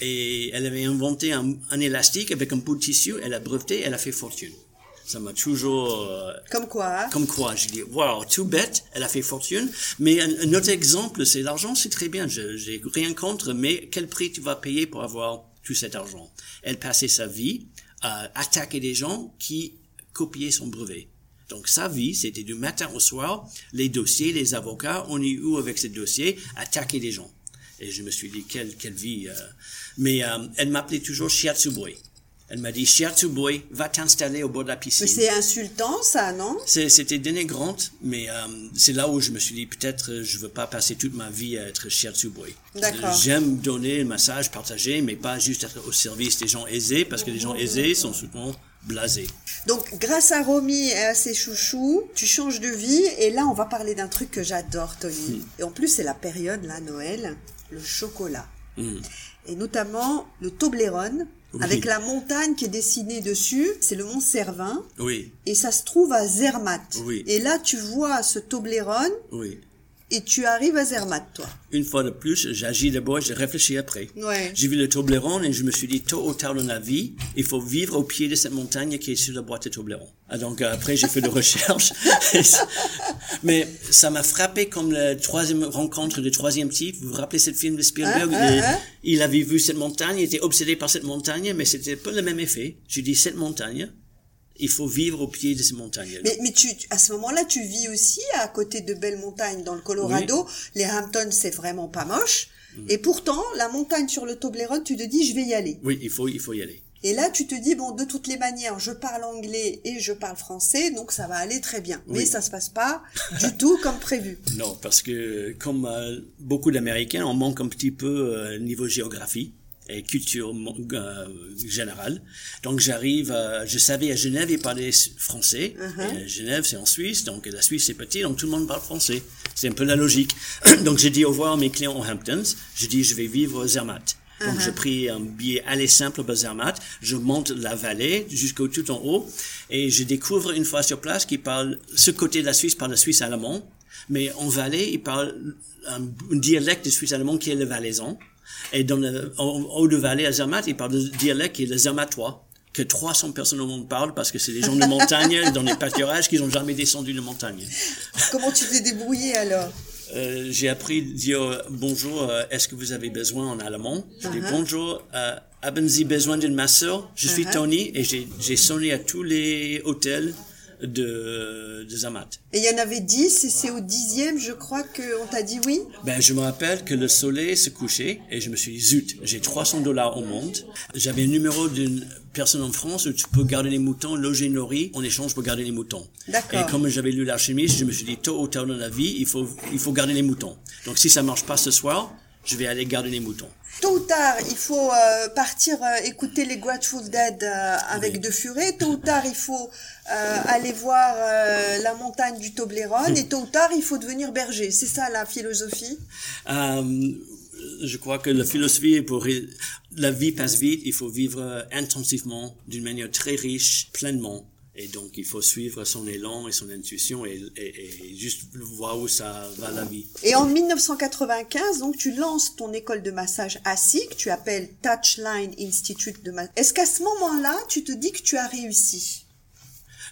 Et elle avait inventé un, un, élastique avec un bout de tissu, elle a breveté, elle a fait fortune. Ça m'a toujours... Euh, comme quoi hein? Comme quoi, j'ai dit, wow, tout bête, elle a fait fortune. Mais un, autre exemple, c'est l'argent, c'est très bien, j'ai rien contre, mais quel prix tu vas payer pour avoir tout cet argent? Elle passait sa vie à attaquer des gens qui copiaient son brevet. Donc sa vie, c'était du matin au soir, les dossiers, les avocats, on est où avec ces dossiers, attaquer des gens. Et je me suis dit, quelle, quelle vie. Euh. Mais euh, elle m'appelait toujours Shiatsuboi. Elle m'a dit, Boy, va t'installer au bord de la piscine. Mais c'est insultant, ça, non? C'était dénigrante, mais euh, c'est là où je me suis dit, peut-être je veux pas passer toute ma vie à être Boy. D'accord. J'aime donner le massage, partager, mais pas juste être au service des gens aisés, parce que les gens aisés sont souvent blasés. Donc, grâce à Romy et à ses chouchous, tu changes de vie, et là, on va parler d'un truc que j'adore, Tony. Hmm. Et en plus, c'est la période, là, Noël, le chocolat. Hmm. Et notamment le Toblerone, avec la montagne qui est dessinée dessus. C'est le mont Cervin. Oui. Et ça se trouve à Zermatt. Oui. Et là, tu vois ce Toblerone. Oui. Et tu arrives à Zermatt, toi. Une fois de plus, j'agis d'abord, je réfléchis après. Ouais. J'ai vu le Toblerone et je me suis dit, tôt ou tard dans la vie, il faut vivre au pied de cette montagne qui est sur la boîte de Toblerone. Ah, donc euh, après, j'ai fait des recherches. Mais ça m'a frappé comme la troisième rencontre du troisième type. Vous vous rappelez ce film de Spielberg Ah, ah, il, ah. il avait vu cette montagne, il était obsédé par cette montagne, mais c'était pas le même effet. J'ai dit, cette montagne, il faut vivre au pied de cette montagne. Mais, mais tu, à ce moment-là, tu vis aussi à côté de belles montagnes dans le Colorado. Les Hamptons, c'est vraiment pas moche. Mm. Et pourtant, la montagne sur le Toblerone, tu te dis, je vais y aller. Oui, il faut, il faut y aller. Et là, tu te dis, bon, de toutes les manières, je parle anglais et je parle français, donc ça va aller très bien. Mais ça se passe pas du tout comme prévu. Non, parce que comme euh, beaucoup d'Américains, on manque un petit peu euh, niveau géographie et culture euh, générale. Donc j'arrive, euh, je savais à Genève, ils parlaient français. Uh-huh. Et, Genève, c'est en Suisse, donc la Suisse c'est petit, donc tout le monde parle français. C'est un peu la logique. donc j'ai dit au revoir à mes clients aux Hamptons. Je dis je vais vivre au Zermatt. Donc Uh-huh. j'ai pris un billet aller simple pour Zermatt. Je monte la vallée jusqu'au tout en haut et je découvre une fois sur place qu'ils parlent ce côté de la Suisse par le Suisse allemand, mais en vallée ils parlent un, un dialecte de Suisse allemand qui est le valaisan. Et dans le en haut de vallée à Zermatt, ils parlent le dialecte qui est le zermattois que 300 personnes au monde parlent parce que c'est des gens de montagne dans les pâturages qui n'ont jamais descendu de montagne. Comment tu t'es débrouillé alors? Euh, j'ai appris à dire bonjour, euh, est-ce que vous avez besoin en allemand? Je dis Uh-huh. bonjour, euh, haben Sie besoin d'une masseur Je suis Uh-huh. Tony et j'ai sonné à tous les hôtels de, de Zermatt. Et il y en avait dix, et c'est au dixième, je crois, qu'on t'a dit oui? Ben, je me rappelle que le soleil se couchait et je me suis dit, zut, j'ai 300 dollars au monde. J'avais un numéro d'une personne en France où tu peux garder les moutons, loger, nourrir, en échange pour garder les moutons. D'accord. Et comme j'avais lu l'alchimiste, je me suis dit, tôt ou tard dans la vie, il faut, il faut garder les moutons. Donc si ça marche pas ce soir, je vais aller garder les moutons. Tôt ou tard, il faut euh, partir euh, écouter les Grateful Dead euh, avec Oui. De Furet. Tôt ou tard, il faut euh, aller voir euh, la montagne du Toblerone. Et tôt ou tard, il faut devenir berger. C'est ça la philosophie? Euh, je crois que la philosophie est pour la vie passe vite, il faut vivre intensivement, d'une manière très riche, pleinement. Et donc, il faut suivre son élan et son intuition et, et, et juste voir où ça va la vie. Et en 1995, donc, tu lances ton école de massage ASIC, que tu appelles Touchline Institute de Massage. Est-ce qu'à ce moment-là, tu te dis que tu as réussi?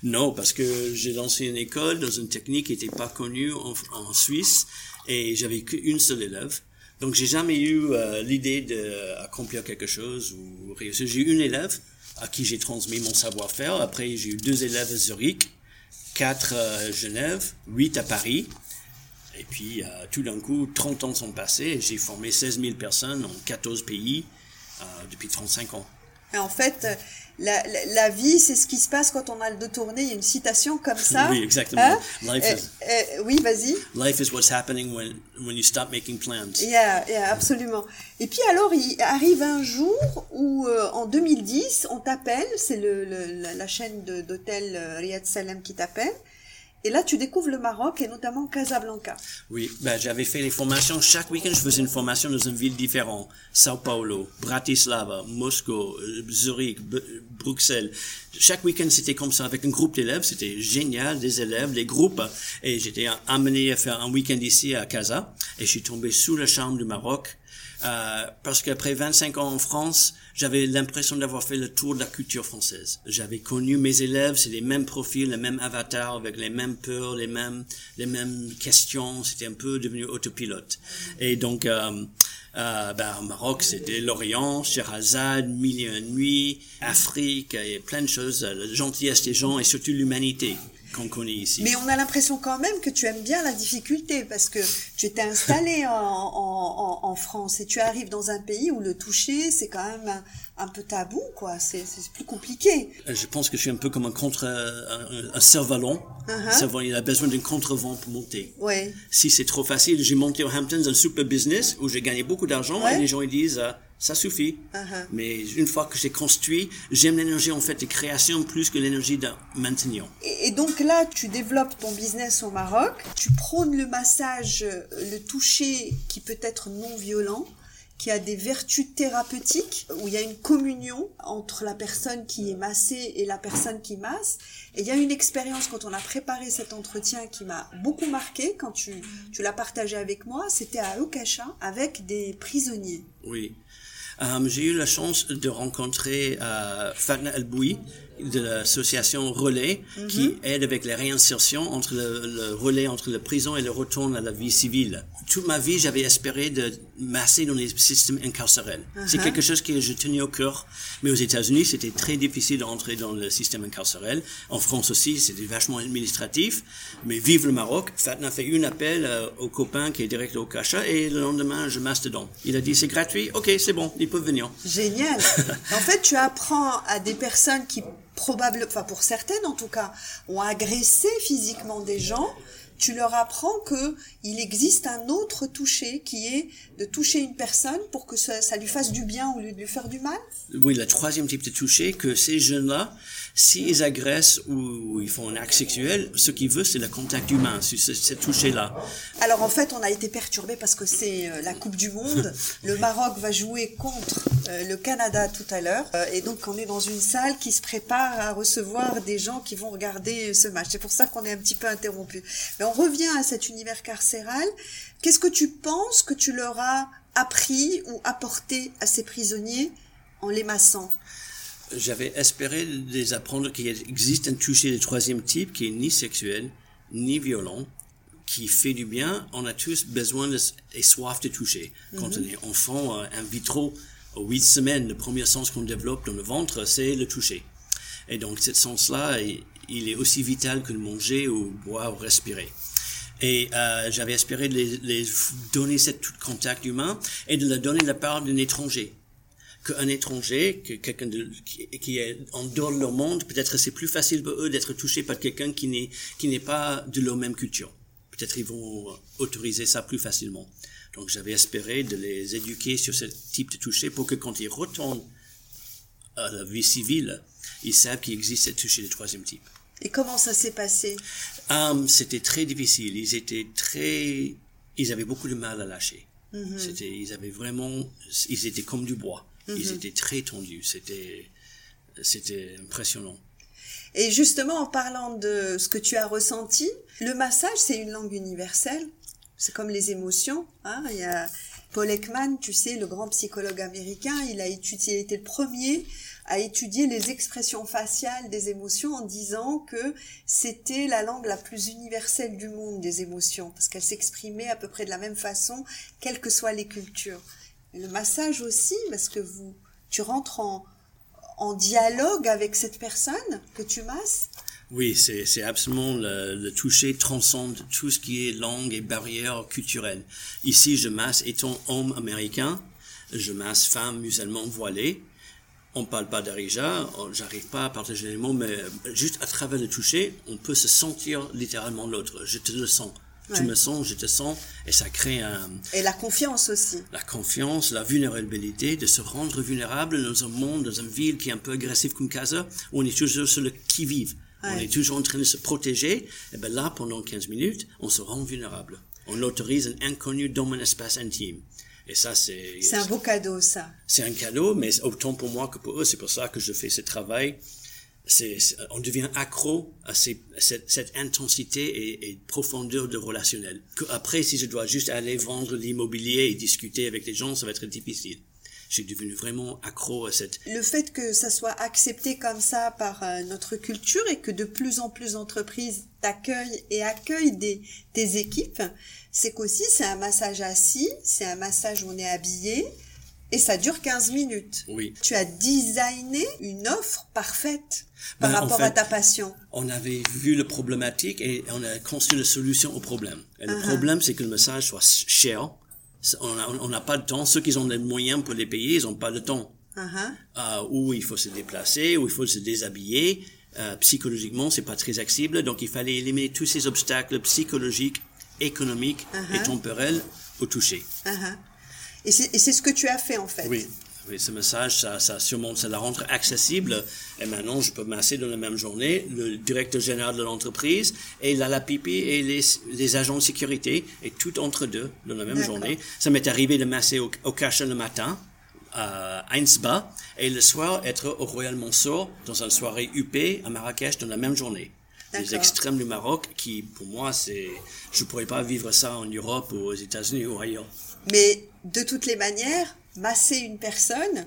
Non, parce que j'ai lancé une école dans une technique qui n'était pas connue en, en Suisse et j'avais qu'une seule élève. Donc, j'ai jamais eu euh, l'idée d'accomplir quelque chose ou réussir. J'ai eu une élève à qui j'ai transmis mon savoir-faire. Après, j'ai eu deux élèves à Zurich, quatre à Genève, huit à Paris. Et puis, euh, tout d'un coup, 30 ans sont passés et j'ai formé 16 000 personnes en 14 pays euh, depuis 35 ans. En fait, la, la, la vie, c'est ce qui se passe quand on a le dos tourné. Il y a une citation comme ça. Oui, exactement. Hein? Life Euh, is- euh, oui, vas-y. Life is what's happening when, when you stop making plans. Yeah, yeah, absolument. Et puis alors, il arrive un jour où, euh, en 2010, on t'appelle, c'est le, le- la, la chaîne d'hôtel euh, Riyad Salem qui t'appelle, et là, tu découvres le Maroc et notamment Casablanca. Oui, ben, j'avais fait les formations. Chaque week-end, je faisais une formation dans une ville différente. Sao Paulo, Bratislava, Moscou, Zurich, Bruxelles. Chaque week-end, c'était comme ça avec un groupe d'élèves. C'était génial, des élèves, les groupes. Et j'étais amené à faire un week-end ici à Casa. Et je suis tombé sous le charme du Maroc. Euh, parce qu'après 25 ans en France, j'avais l'impression d'avoir fait le tour de la culture française. J'avais connu mes élèves, c'est les mêmes profils, les mêmes avatars, avec les mêmes peurs, les mêmes, les mêmes questions. C'était un peu devenu autopilote. Et donc, euh, euh, ben, au Maroc, c'était l'Orient, Sherazade, Mille et une nuits, Afrique, et plein de choses, la gentillesse des gens et surtout l'humanité qu'on connaît ici. Mais on a l'impression quand même que tu aimes bien la difficulté parce que tu étais installé en, en, en, en France et tu arrives dans un pays où le toucher, c'est quand même un, un peu tabou, quoi. C'est c'est plus compliqué. Euh, Je pense que je suis un peu comme un contre, un, un cerf-volant. Uh-huh. Cerf-volant, il a besoin d'un contre-vent pour monter. Ouais. Si c'est trop facile, j'ai monté aux Hamptons un super business où j'ai gagné beaucoup d'argent Ouais. et les gens ils disent euh, ça suffit. Uh-huh. Mais une fois que j'ai construit, j'aime l'énergie en fait de création plus que l'énergie de maintenant. Et, et donc là, tu développes ton business au Maroc, tu prônes le massage, euh, le toucher qui peut être non violent, qui a des vertus thérapeutiques, où il y a une communion entre la personne qui est massée et la personne qui masse. Et il y a une expérience quand on a préparé cet entretien qui m'a beaucoup marqué quand tu, tu l'as partagé avec moi, c'était à Okasha avec des prisonniers. Oui. Euh, j'ai eu la chance de rencontrer euh, Fatna El-Boui de l'association Relais qui Mhm. aide avec les réinsertions entre le, le relais entre la prison et le retour à la vie civile. Toute ma vie, j'avais espéré de masser dans les systèmes incarcérels. C'est Uh-huh. quelque chose que je tenais au cœur. Mais aux États-Unis, c'était très difficile d'entrer dans le système incarcérel. En France aussi, c'était vachement administratif. Mais vive le Maroc. Fatna fait une appel euh, au copain qui est direct au Cacha et le lendemain, je masse dedans. Il a dit, c'est gratuit. Ok, c'est bon, ils peuvent venir. Génial. en fait, tu apprends à des personnes qui probablement, enfin pour certaines en tout cas, ont agressé physiquement des gens. Tu leur apprends que il existe un autre toucher qui est de toucher une personne pour que ça, ça lui fasse du bien au lieu de lui faire du mal? Oui, le troisième type de toucher, que ces jeunes-là, s'ils agressent ou ils font un acte sexuel, ce qu'ils veulent, c'est le contact humain, c'est ce, toucher-là. Alors en fait, on a été perturbé parce que c'est euh, la Coupe du Monde. Le Maroc va jouer contre euh, le Canada tout à l'heure. Euh, et donc on est dans une salle qui se prépare à recevoir des gens qui vont regarder ce match. C'est pour ça qu'on est un petit peu interrompu. Mais on revient à cet univers carcéral. Qu'est-ce que tu penses que tu leur as appris ou apporté à ces prisonniers en les massant? J'avais espéré de les apprendre qu'il existe un toucher de troisième type qui est ni sexuel, ni violent, qui fait du bien. On a tous besoin de, et soif de toucher. Quand on est enfant, euh, in vitro, aux huit semaines, le premier sens qu'on développe dans le ventre, c'est le toucher. Et donc, ce sens-là, il- est aussi vital que de manger ou boire ou respirer. Et euh, j'avais espéré de les, les donner cette tout contact humain et de leur donner la part d'un étranger. Qu'un étranger, que quelqu'un qui, qui est en dehors de leur monde, peut-être c'est plus facile pour eux d'être touchés par quelqu'un qui n'est qui n'est pas de leur même culture. Peut-être ils vont autoriser ça plus facilement. Donc j'avais espéré de les éduquer sur ce type de toucher pour que quand ils retournent à la vie civile, ils savent qu'il existe ce toucher de troisième type. Et comment ça s'est passé? Hum, c'était très difficile. Ils étaient très, ils avaient beaucoup de mal à lâcher. C'était, ils avaient vraiment, ils étaient comme du bois. Ils étaient très tendus. C'était, c'était impressionnant. Et justement, en parlant de ce que tu as ressenti, le massage, c'est une langue universelle. C'est comme les émotions. Hein. Il y a Paul Ekman, tu sais, le grand psychologue américain, il a étudié, il a été le premier à étudier les expressions faciales des émotions en disant que c'était la langue la plus universelle du monde des émotions, parce qu'elles s'exprimaient à peu près de la même façon, quelles que soient les cultures. Le massage aussi, parce que vous, tu rentres en, dialogue avec cette personne que tu masses. Oui, c'est, absolument le, toucher transcende tout ce qui est langue et barrière culturelle. Ici, je masse, étant homme américain, je masse femme musulmane voilée. On parle pas d'arija, j'arrive pas à partager les mots, mais juste à travers le toucher, on peut se sentir littéralement l'autre. Je te le sens. Tu me sens, je te sens, et ça crée un, Et la confiance aussi. la confiance, la vulnérabilité, de se rendre vulnérable dans un monde, dans une ville qui est un peu agressif comme Casa, où on est toujours sur le qui-vive. On est toujours en train de se protéger. Et ben là, pendant 15 minutes, on se rend vulnérable. On autorise un inconnu dans un espace intime. Et ça, c'est... C'est un beau cadeau, ça. C'est un cadeau, mais autant pour moi que pour eux. C'est pour ça que je fais ce travail. C'est- on devient accro à, cette, intensité et, profondeur de relationnel. Après, si je dois juste aller vendre l'immobilier et discuter avec les gens, ça va être difficile. Je suis devenu vraiment accro à cette... Le fait que ça soit accepté comme ça par euh, notre culture et que de plus en plus d'entreprises t'accueillent et accueillent des, tes équipes, c'est qu'aussi c'est un massage assis, c'est un massage où on est habillé et ça dure 15 minutes. Oui. Tu as designé une offre parfaite par Ben, en rapport à ta passion. On avait vu le problématique et on a construit la solution au problème. Et le Uh-huh. problème, c'est que le massage soit cher. On n'a pas de temps. Ceux qui ont les moyens pour les payer, ils n'ont pas le temps. Euh, où il faut se déplacer, où il faut se déshabiller. Euh, psychologiquement, c'est pas très accessible, donc il fallait éliminer tous ces obstacles psychologiques, économiques et temporels au toucher. Et c'est ce que tu as fait en fait. Oui. Oui, ce massage, ça, ça surmonte, ça la rend accessible. Et maintenant, je peux masser dans la même journée le directeur général de l'entreprise et la, la pipi et les, les agents de sécurité et tout entre deux dans la même journée. Ça m'est arrivé de masser au, au le matin à Ainsba et le soir être au Royal Monceau dans une soirée UP à Marrakech dans la même journée. Les extrêmes du Maroc qui, pour moi, c'est, je pourrais pas vivre ça en Europe ou aux États-Unis ou ailleurs. Mais de toutes les manières, masser une personne,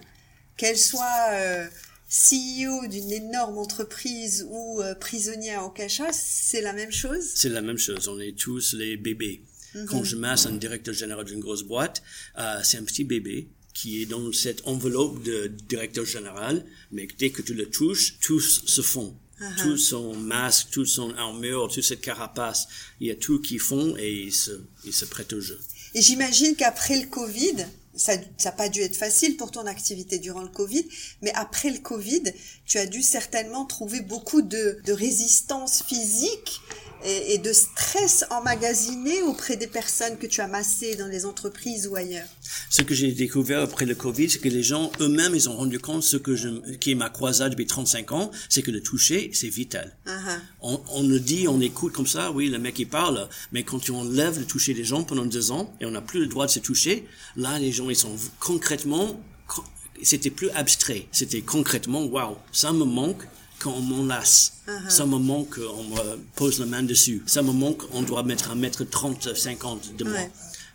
qu'elle soit euh, CEO d'une énorme entreprise ou euh, prisonnière au cachat, c'est la même chose? C'est la même chose. On est tous les bébés. Mhm. Quand je masse un directeur général d'une grosse boîte, euh, c'est un petit bébé qui est dans cette enveloppe de directeur général, mais dès que tu le touches, tous se font. Uh-huh. Tout son masque, tout son armure, toute cette carapace, il y a tout qui font et ils se, ils se prêtent au jeu. Et j'imagine qu'après le Covid, ça n'a pas dû être facile pour ton activité durant le Covid, mais après le Covid, tu as dû certainement trouver beaucoup de, de résistance physique et, de stress emmagasiné auprès des personnes que tu as massées dans les entreprises ou ailleurs Ce que j'ai découvert après le Covid, c'est que les gens eux-mêmes, ils ont rendu compte, ce que je, qui est ma croisade depuis 35 ans, c'est que le toucher, c'est vital. Uh-huh. On, on le dit, on écoute comme ça, oui, le mec il parle, mais quand tu enlèves le toucher des gens pendant deux ans et on n'a plus le droit de se toucher, là les gens ils sont concrètement, c'était plus abstrait, c'était concrètement, waouh, ça me manque quand on m'enlace. Uh-huh. Ça me manque, on me pose la main dessus. Ça me manque, on doit mettre un mètre 30, 50 de moi.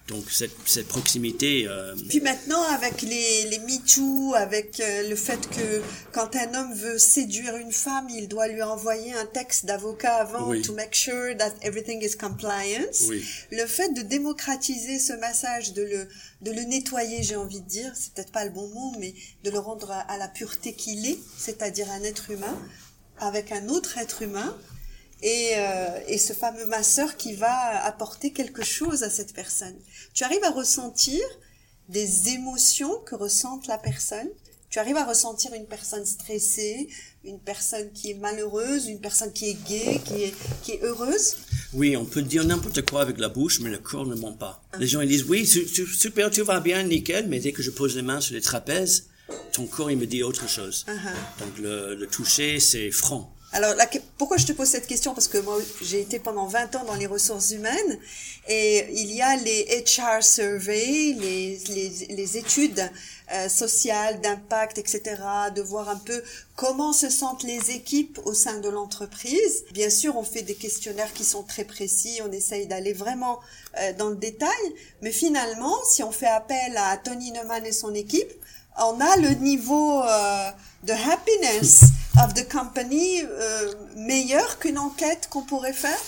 Donc cette, cette proximité. Euh... Puis maintenant avec les, les MeToo, avec euh, le fait que quand un homme veut séduire une femme, il doit lui envoyer un texte d'avocat avant to make sure that everything is compliance. Oui. Le fait de démocratiser ce massage, de le de le nettoyer, j'ai envie de dire, c'est peut-être pas le bon mot, mais de le rendre à la pureté qu'il est, c'est-à-dire un être humain avec un autre être humain et, euh, et ce fameux masseur qui va apporter quelque chose à cette personne. Tu arrives à ressentir des émotions que ressente la personne. Tu arrives à ressentir une personne stressée, une personne qui est malheureuse, une personne qui est gaie, qui est, qui est heureuse. Oui, on peut dire n'importe quoi avec la bouche, mais le corps ne ment pas. Les gens ils disent oui, super, tu vas bien, nickel, mais dès que je pose les mains sur les trapèzes, ton corps il me dit autre chose. Uh-huh. Donc le, le toucher c'est franc. Alors, pourquoi je te pose cette question? Parce que moi, j'ai été pendant 20 ans dans les ressources humaines et il y a les HR surveys, les, les, les études euh, sociales, d'impact, etc., de voir un peu comment se sentent les équipes au sein de l'entreprise. Bien sûr, on fait des questionnaires qui sont très précis, on essaye d'aller vraiment euh, dans le détail, mais finalement, si on fait appel à Tony Neumann et son équipe, on a le niveau euh, de happiness of the company euh, meilleur qu'une enquête qu'on pourrait faire?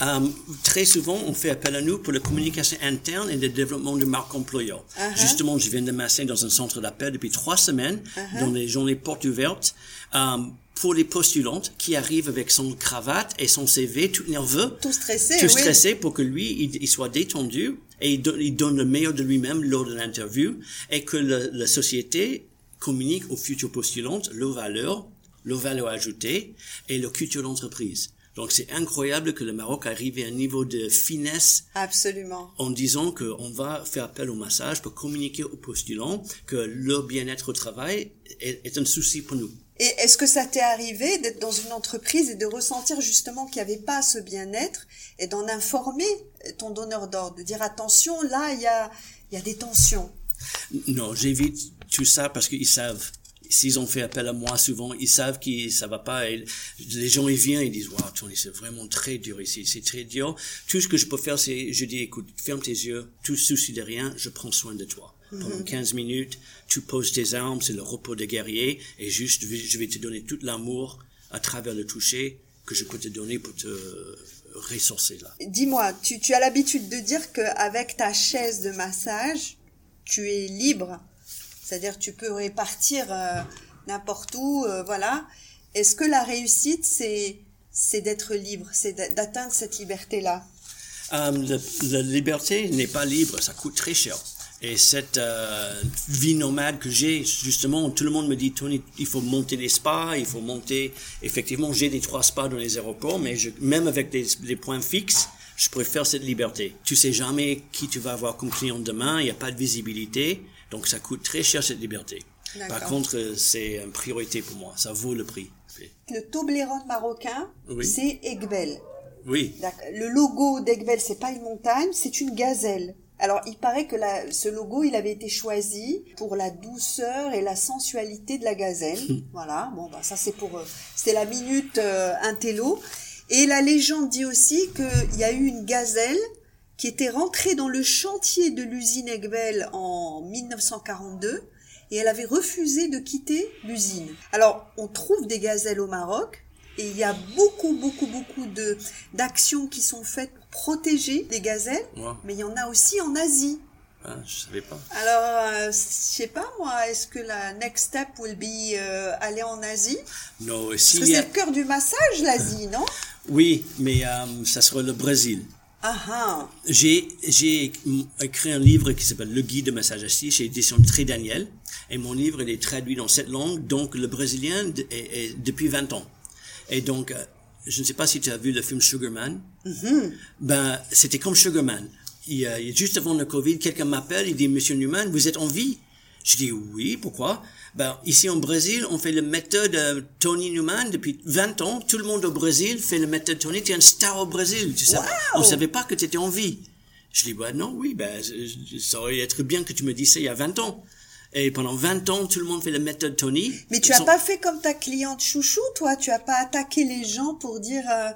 Um, très souvent, on fait appel à nous pour la communication interne et le développement du marque employeur. Uh-huh. Justement, je viens de masser dans un centre d'appel depuis trois semaines, uh-huh. dans les journées portes ouvertes, um, pour les postulantes qui arrivent avec son cravate et son CV tout nerveux. Tout stressé, Tout stressé pour que lui, il, soit détendu et il, il, donne le meilleur de lui-même lors de l'interview et que la société communique aux futurs postulantes leurs valeurs, leurs valeurs ajoutées et leur culture d'entreprise. Donc c'est incroyable que le Maroc arrive à un niveau de finesse. Absolument. En disant qu'on va faire appel au massage pour communiquer aux postulants que leur bien-être au travail est, un souci pour nous. Et est-ce que ça t'est arrivé d'être dans une entreprise et de ressentir justement qu'il n'y avait pas ce bien-être et d'en informer ton donneur d'ordre, de dire attention, là, il y a, il y a des tensions? Non, j'évite tout ça parce qu'ils savent s'ils ont fait appel à moi souvent, ils savent que ça va pas. Et les gens ils viennent, ils disent waouh Tony, c'est vraiment très dur ici, c'est très dur. Tout ce que je peux faire, c'est je dis écoute, ferme tes yeux, tout souci de rien, je prends soin de toi. Pendant 15 mhm. minutes, tu poses tes armes, c'est le repos de guerrier, et juste je vais te donner tout l'amour à travers le toucher que je peux te donner pour te ressourcer là. Dis-moi, tu, tu as l'habitude de dire qu'avec ta chaise de massage, tu es libre? C'est-à-dire tu peux répartir euh, n'importe où, euh, voilà. Est-ce que la réussite, c'est c'est d'être libre, c'est d'atteindre cette liberté-là? Euh, La liberté n'est pas libre, ça coûte très cher. Et cette vie nomade que j'ai, justement, tout le monde me dit, Tony, il faut monter des spas, il faut monter. Effectivement, j'ai des trois spas dans les aéroports, mais même avec des, des points fixes, je préfère cette liberté. Tu sais jamais qui tu vas avoir comme client demain, il n'y a pas de visibilité Donc ça coûte très cher cette liberté. Par contre, euh, c'est une priorité pour moi. Ça vaut le prix. Le Toblerone marocain, Oui. c'est Egbel. Oui. Le logo d'Egbel, c'est pas une montagne, c'est une gazelle. Alors, il paraît que la- ce logo, il avait été choisi pour la douceur et la sensualité de la gazelle. voilà. Bon, bah, ça, c'est pour, euh, c'était la minute euh, intello. Et la légende dit aussi qu'il y a eu une gazelle qui était rentrée dans le chantier de l'usine Egbel en 1942 et elle avait refusé de quitter l'usine. Alors, on trouve des gazelles au Maroc et il y a beaucoup, beaucoup, beaucoup de d'actions qui sont faites pour protéger les gazelles, Wow. mais il y en a aussi en Asie. Ah, je savais pas. Alors, euh, je sais pas moi, est-ce que la next step will be euh, aller en Asie? Non, Parce s'il que y c'est le cœur du massage, l'Asie, non? Oui, mais euh, ça sera le Brésil. Ah ah, J'ai j'ai écrit un livre qui s'appelle Le Guide de massage assis chez édition Très Daniel. Et mon livre, il est traduit dans cette langue. Donc, le brésilien est, est depuis 20 ans. Et donc, euh, je ne sais pas si tu as vu le film Sugarman. Ben, c'était comme Sugarman. Il, a- juste avant le Covid, quelqu'un m'appelle, il dit, Monsieur Newman, vous êtes en vie? Je dis oui, pourquoi? Ben, ici en Brésil, on fait la méthode euh, Tony Newman depuis 20 ans. Tout le monde au Brésil fait la méthode Tony. Tu es un star au Brésil. Tu sais, on savait pas que tu étais en vie. Je dis, bah non, oui, ben, ça aurait été bien que tu me dises ça il y a 20 ans. Et pendant 20 ans, tout le monde fait la méthode Tony. mais tu Ils as sont- pas fait comme ta cliente chouchou, toi Tu as pas attaqué les gens pour dire, euh,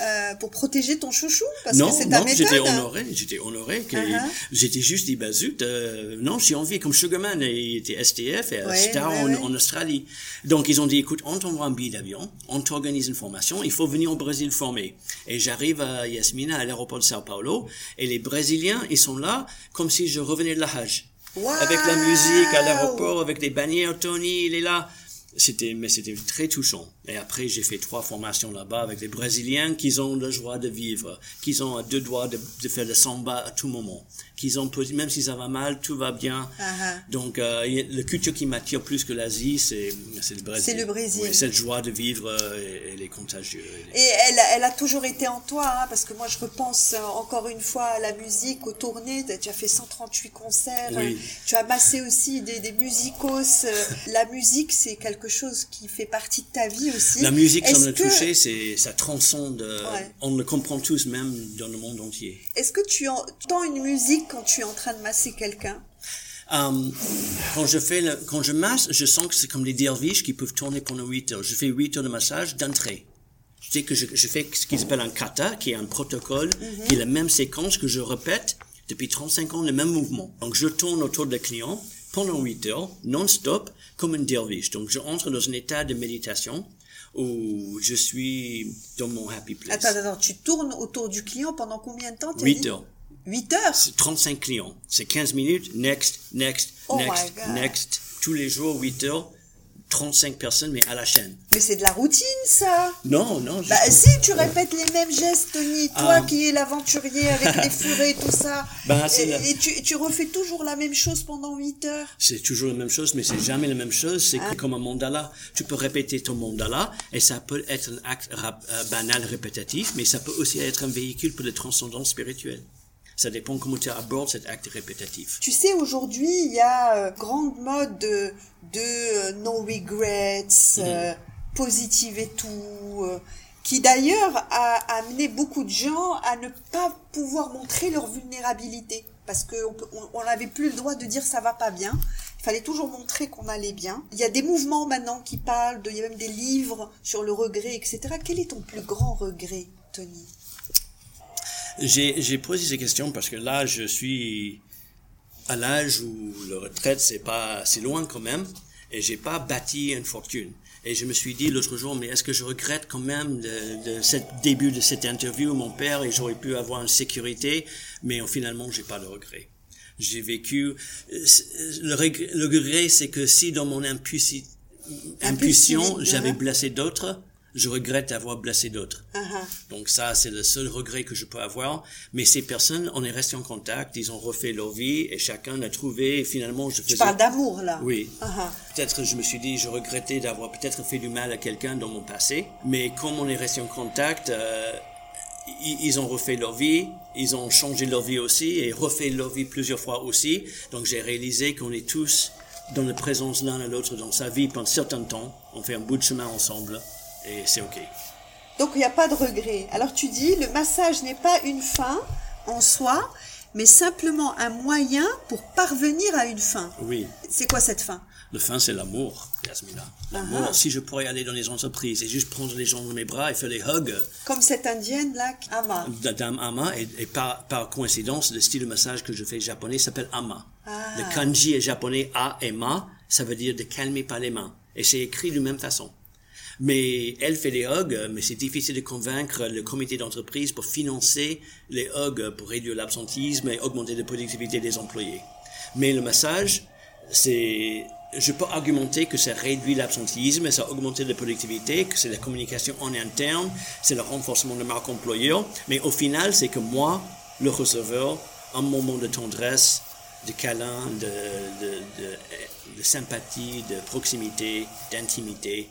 euh, pour protéger ton chouchou? Parce non, que c'est ta non, méthode. j'étais honoré, j'étais honoré. Que Uh-huh. J'étais juste dit, bah zut, euh, non, je suis en vie comme Sugarman, il était STF et Ouais, star ouais, en, ouais. en Australie. Donc ils ont dit, écoute, on t'envoie un billet d'avion, on t'organise une formation, il faut venir au Brésil former. Et j'arrive à Yasmina, à l'aéroport de Sao Paulo, et les Brésiliens, ils sont là comme si je revenais de la Hajj. Wow. Avec la musique à l'aéroport, avec des bannières, Tony, il est là. C'était, mais c'était très touchant. Et après, j'ai fait trois formations là-bas avec des Brésiliens qui ont la joie de vivre, qui ont à deux doigts de, de faire le samba à tout moment, qui ont, même si ça va mal, tout va bien. Ah, Donc, euh, la culture qui m'attire plus que l'Asie, c'est, le Brésil. C'est le Brésil. Oui, cette joie de vivre, euh, elle est contagieuse. Et elle, elle a toujours été en toi, hein, parce que moi je repense euh, encore une fois à la musique, aux tournées. Tu as fait 138 concerts, Oui. euh, tu as massé aussi des, des musicos. euh, La musique, c'est quelque chose qui fait partie de ta vie aussi. La musique, ça Est-ce me que- touché, c'est, ça transcende, euh, Ouais. on le comprend tous, même dans le monde entier. Est-ce que tu entends une musique quand tu es en train de masser quelqu'un? Euh, quand je fais le, quand je masse, je sens que c'est comme les derviches qui peuvent tourner pendant 8 heures. Je fais 8 heures de massage d'un trait. Je sais que je, je fais ce qu'ils appellent un kata, qui est un protocole, qui est la même séquence que je répète depuis 35 ans, le même mouvement. Donc je tourne autour des clients pendant 8 heures, non-stop, comme un derviche. Donc je entre dans un état de méditation où je suis dans mon happy place. Attends, attends, tu tournes autour du client pendant combien de temps t'as 8 dit heures. 8 heures C'est 35 clients. C'est 15 minutes, next, next, Oh next, next. Tous les jours, 8 heures, 35 personnes, mais à la chaîne. Mais c'est de la routine, ça Non, non, Bah si, tu répètes les mêmes gestes, Tony. Toi Ah. qui es l'aventurier avec les furets, tout ça. Bah, et la- et tu, tu refais toujours la même chose pendant 8 heures. c'est toujours la même chose, mais c'est jamais la même chose. C'est Ah. comme un mandala. Tu peux répéter ton mandala, et ça peut être un acte rap- euh, banal, répétitif, mais ça peut aussi être un véhicule pour le transcendance spirituelle. Ça dépend comment tu abordes cet acte répétitif. Tu sais, aujourd'hui, il y a euh, grande mode de, de euh, no regrets, euh, positive et tout, euh, qui d'ailleurs a amené beaucoup de gens à ne pas pouvoir montrer leur vulnérabilité. Parce qu'on on, on n'avait plus le droit de dire ça va pas bien. Il fallait toujours montrer qu'on allait bien. Il y a des mouvements maintenant qui parlent, de, il y a même des livres sur le regret, etc. Quel est ton plus grand regret, Tony? J'ai posé ces questions parce que là, je suis à l'âge où la retraite, c'est pas, c'est loin quand même, et j'ai pas bâti une fortune. Et je me suis dit l'autre jour, mais est-ce que je regrette quand même de, de ce début de cette interview, mon père, et j'aurais pu avoir une sécurité, mais finalement, j'ai pas de regret. J'ai vécu, euh, le regret, le regret, c'est que si dans mon impulsi- impulsion, Impulsivité, j'avais blessé d'autres, je regrette d'avoir blessé d'autres. Uh-huh. Donc ça, c'est le seul regret que je peux avoir. Mais ces personnes, on est resté en contact, ils ont refait leur vie et chacun a trouvé. Et finalement, je faisais. Tu parles d'amour, là Oui. Uh-huh. Peut-être je me suis dit, je regrettais d'avoir peut-être fait du mal à quelqu'un dans mon passé. Mais comme on est resté en contact, euh, ils ont refait leur vie, ils ont changé leur vie aussi et refait leur vie plusieurs fois aussi. Donc j'ai réalisé qu'on est tous dans la présence l'un à l'autre dans sa vie pendant un certain temps. On fait un bout de chemin ensemble et c'est OK. Donc il n'y a pas de regret. Alors tu dis, le massage n'est pas une fin en soi, mais simplement un moyen pour parvenir à une fin. Oui. C'est quoi cette fin? Le fin, c'est l'amour, Yasmina. L'amour. Ah. Si je pourrais aller dans les entreprises et juste prendre les gens dans mes bras et faire des hugs, Comme cette indienne là, Ama. la dame Ama, et, et par, par coïncidence, le style de massage que je fais japonais s'appelle Ama. Ah. Le kanji est japonais A et Ma, ça veut dire de calmer par les mains. Et c'est écrit de la même façon. Mais elle fait les hugs, mais c'est difficile de convaincre le comité d'entreprise pour financer les hugs pour réduire l'absentisme et augmenter la productivité des employés. Mais le massage, c'est, je peux argumenter que ça réduit l'absentisme, ça augmente la productivité, que c'est la communication en interne, c'est le renforcement de marque employeur, mais au final, c'est que moi, le receveur, un moment de tendresse, de câlin, de sympathie, de proximité, d'intimité,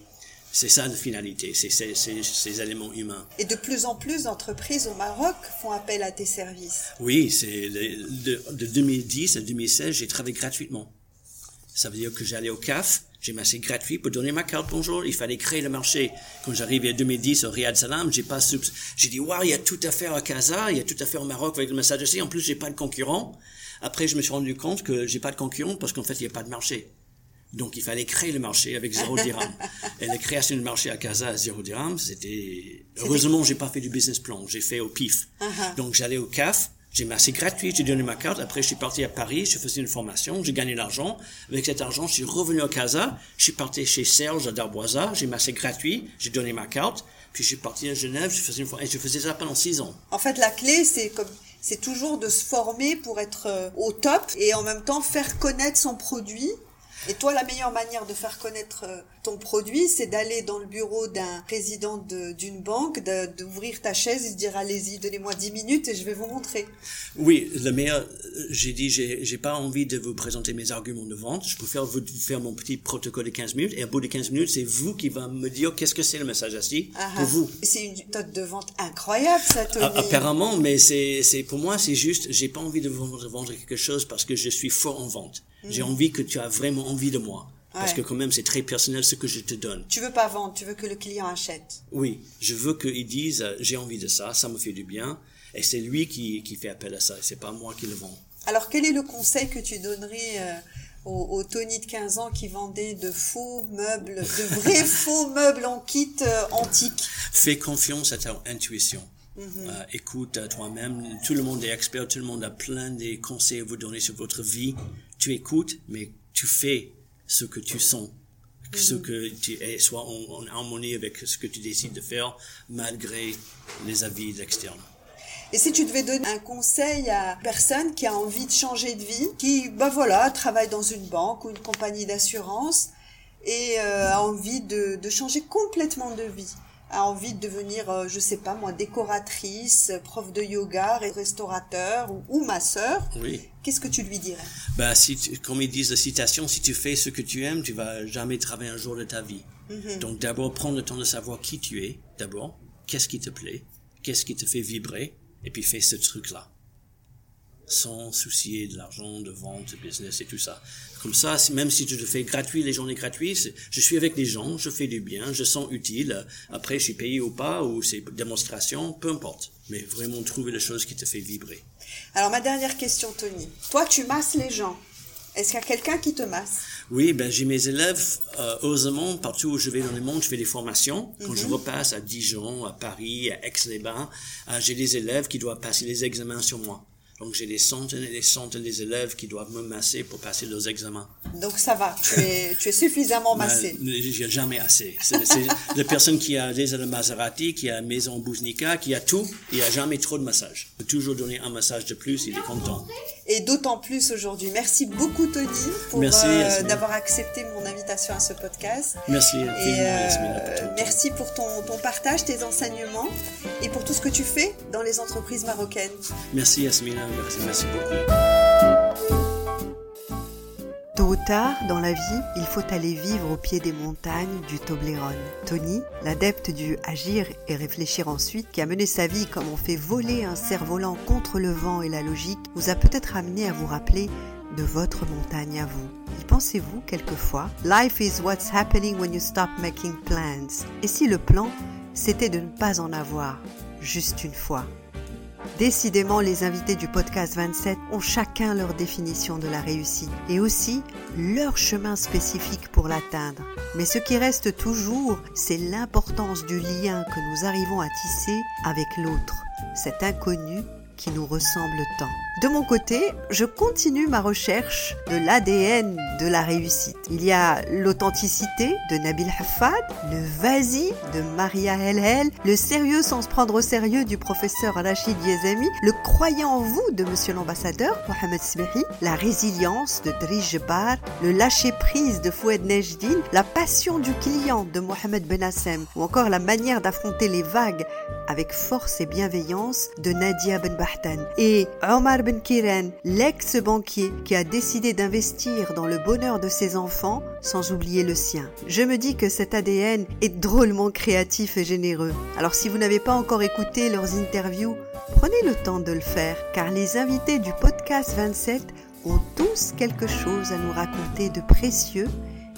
c'est ça la finalité, c'est ces, ces, ces éléments humains. Et de plus en plus d'entreprises au Maroc font appel à tes services. Oui, c'est de, de, de 2010 à 2016, j'ai travaillé gratuitement. Ça veut dire que j'allais au CAF, j'ai massé gratuit pour donner ma carte bonjour. Il fallait créer le marché. Quand j'arrive en 2010 au Riyad Salam, j'ai pas j'ai dit waouh, il y a tout à faire à Casa, il y a tout à faire au Maroc avec le massage aussi. En plus, j'ai pas de concurrent. Après, je me suis rendu compte que j'ai pas de concurrent parce qu'en fait, il n'y a pas de marché. Donc, il fallait créer le marché avec zéro dirham. Et la création du marché à Casa à zéro dirham, c'était, heureusement, j'ai pas fait du business plan. J'ai fait au pif. Uh-huh. Donc, j'allais au CAF. J'ai massé gratuit, j'ai donné ma carte. Après, je suis parti à Paris, je faisais une formation, j'ai gagné l'argent. Avec cet argent, je suis revenu à Casa. Je suis parti chez Serge à Darboisa, j'ai massé gratuit, j'ai donné ma carte. Puis je suis parti à Genève, je faisais une et je faisais ça pendant six ans. En fait, la clé, c'est comme c'est toujours de se former pour être euh, au top et en même temps faire connaître son produit. Et toi, la meilleure manière de faire connaître euh, ton produit, c'est d'aller dans le bureau d'un président de- d'une banque, d'ouvrir ta chaise et de dire allez-y, donnez-moi 10 minutes et je vais vous montrer. Oui, le meilleur, euh, j'ai dit, j'ai, pas envie de vous présenter mes arguments de vente. Je préfère vous faire mon petit protocole de 15 minutes. Et au bout de 15 minutes, c'est vous qui va me dire qu'est-ce que c'est le message assis Ah, pour ah. vous. C'est une méthode de vente incroyable, ça, Tony. Apparemment, mais c'est, pour moi, c'est juste, j'ai pas envie de vous vendre quelque chose parce que je suis fort en vente. J'ai envie que tu as vraiment envie de moi. Parce que quand même, c'est très personnel ce que je te donne. Tu veux pas vendre, tu veux que le client achète. Oui, je veux qu'ils disent, euh, j'ai envie de ça, ça me fait du bien. Et c'est lui qui, qui fait appel à ça. C'est pas moi qui le vends. Alors, quel est le conseil que tu donnerais euh, au, au Tony de 15 ans qui vendait de faux meubles, de vrais faux meubles en kit euh, antique? Fais confiance à ta intuition. Euh, écoute à toi-même. Tout le monde est expert, tout le monde a plein de conseils à vous donner sur votre vie. Tu écoutes, mais tu fais ce que tu sens. Ce que tu es, soit en, en harmonie avec ce que tu décides de faire, malgré les avis externes. Et si tu devais donner un conseil à une personne qui a envie de changer de vie, qui, bah voilà, travaille dans une banque ou une compagnie d'assurance et euh, a envie de, de changer complètement de vie, a envie de devenir, euh, je sais pas moi, décoratrice, prof de yoga, restaurateur ou, ou masseur, Oui. qu'est-ce que tu lui dirais? Bah, si tu- comme ils disent la citation, si tu fais ce que tu aimes, tu vas jamais travailler un jour de ta vie. Donc d'abord, prendre le temps de savoir qui tu es, d'abord, qu'est-ce qui te plaît, qu'est-ce qui te fait vibrer, et puis fais ce truc-là. Sans soucier de l'argent, de vente, de business et tout ça. Comme ça, même si tu le fais gratuit, les journées gratuites, je suis avec les gens, je fais du bien, je sens utile. Après, je suis payé ou pas, ou c'est démonstration, peu importe. Mais vraiment trouver les choses qui te fait vibrer. Alors ma dernière question, Tony. Toi, tu masses les gens. Est-ce qu'il y a quelqu'un qui te masse? Oui, ben j'ai mes élèves, euh, heureusement, partout où je vais dans le monde, je fais des formations. Quand je repasse à Dijon, à Paris, à Aix-les-Bains, euh, j'ai des élèves qui doivent passer les examens sur moi. Donc j'ai des centaines et des centaines d'élèves qui doivent me masser pour passer leurs examens. Donc ça va, tu es, tu es suffisamment massé. Ben, j'ai jamais assez. C'est la personne qui a des Maserati, qui a une maison Bouznika, qui a tout, il n'y a jamais trop de massage. Je peux toujours donner un massage de plus, il est content. Et d'autant plus aujourd'hui. Merci beaucoup Tony pour euh, d'avoir accepté mon invitation à ce podcast. Merci Et euh, merci pour ton, ton partage, tes enseignements et pour tout ce que tu fais dans les entreprises marocaines. Merci Yasmina, Tôt ou tard, dans la vie, il faut aller vivre au pied des montagnes du Toblerone. Tony, l'adepte du agir et réfléchir ensuite, qui a mené sa vie comme on fait voler un cerf-volant contre le vent et la logique, vous a peut-être amené à vous rappeler de votre montagne à vous. Y pensez-vous quelquefois? Life is what's happening when you stop making plans. Et si le plan, c'était de ne pas en avoir, juste une fois Décidément, les invités du podcast 27 ont chacun leur définition de la réussite et aussi leur chemin spécifique pour l'atteindre. Mais ce qui reste toujours, c'est l'importance du lien que nous arrivons à tisser avec l'autre, cet inconnu qui nous ressemble tant. De mon côté, je continue ma recherche de l'ADN de la réussite. Il y a l'authenticité de Nabil Hafad, le vas-y de Maria Helhel, le sérieux sans se prendre au sérieux du professeur Rachid Yezami, le croyant en vous de monsieur l'ambassadeur Mohamed Smehi, la résilience de Drish Bar, le lâcher-prise de Foued Nejdin, la passion du client de Mohamed Benassem ou encore la manière d'affronter les vagues avec force et bienveillance de Nadia Ben Et Omar Ben Kiren, l'ex-banquier qui a décidé d'investir dans le bonheur de ses enfants sans oublier le sien. Je me dis que cet ADN est drôlement créatif et généreux. Alors si vous n'avez pas encore écouté leurs interviews, prenez le temps de le faire car les invités du podcast 27 ont tous quelque chose à nous raconter de précieux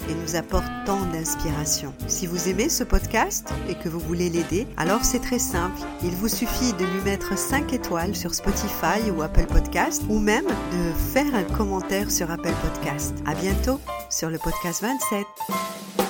et nous apporte tant d'inspiration. Si vous aimez ce podcast et que vous voulez l'aider, alors c'est très simple. Il vous suffit de lui mettre 5 étoiles sur Spotify ou Apple Podcast ou même de faire un commentaire sur Apple Podcast. À bientôt sur le podcast 27.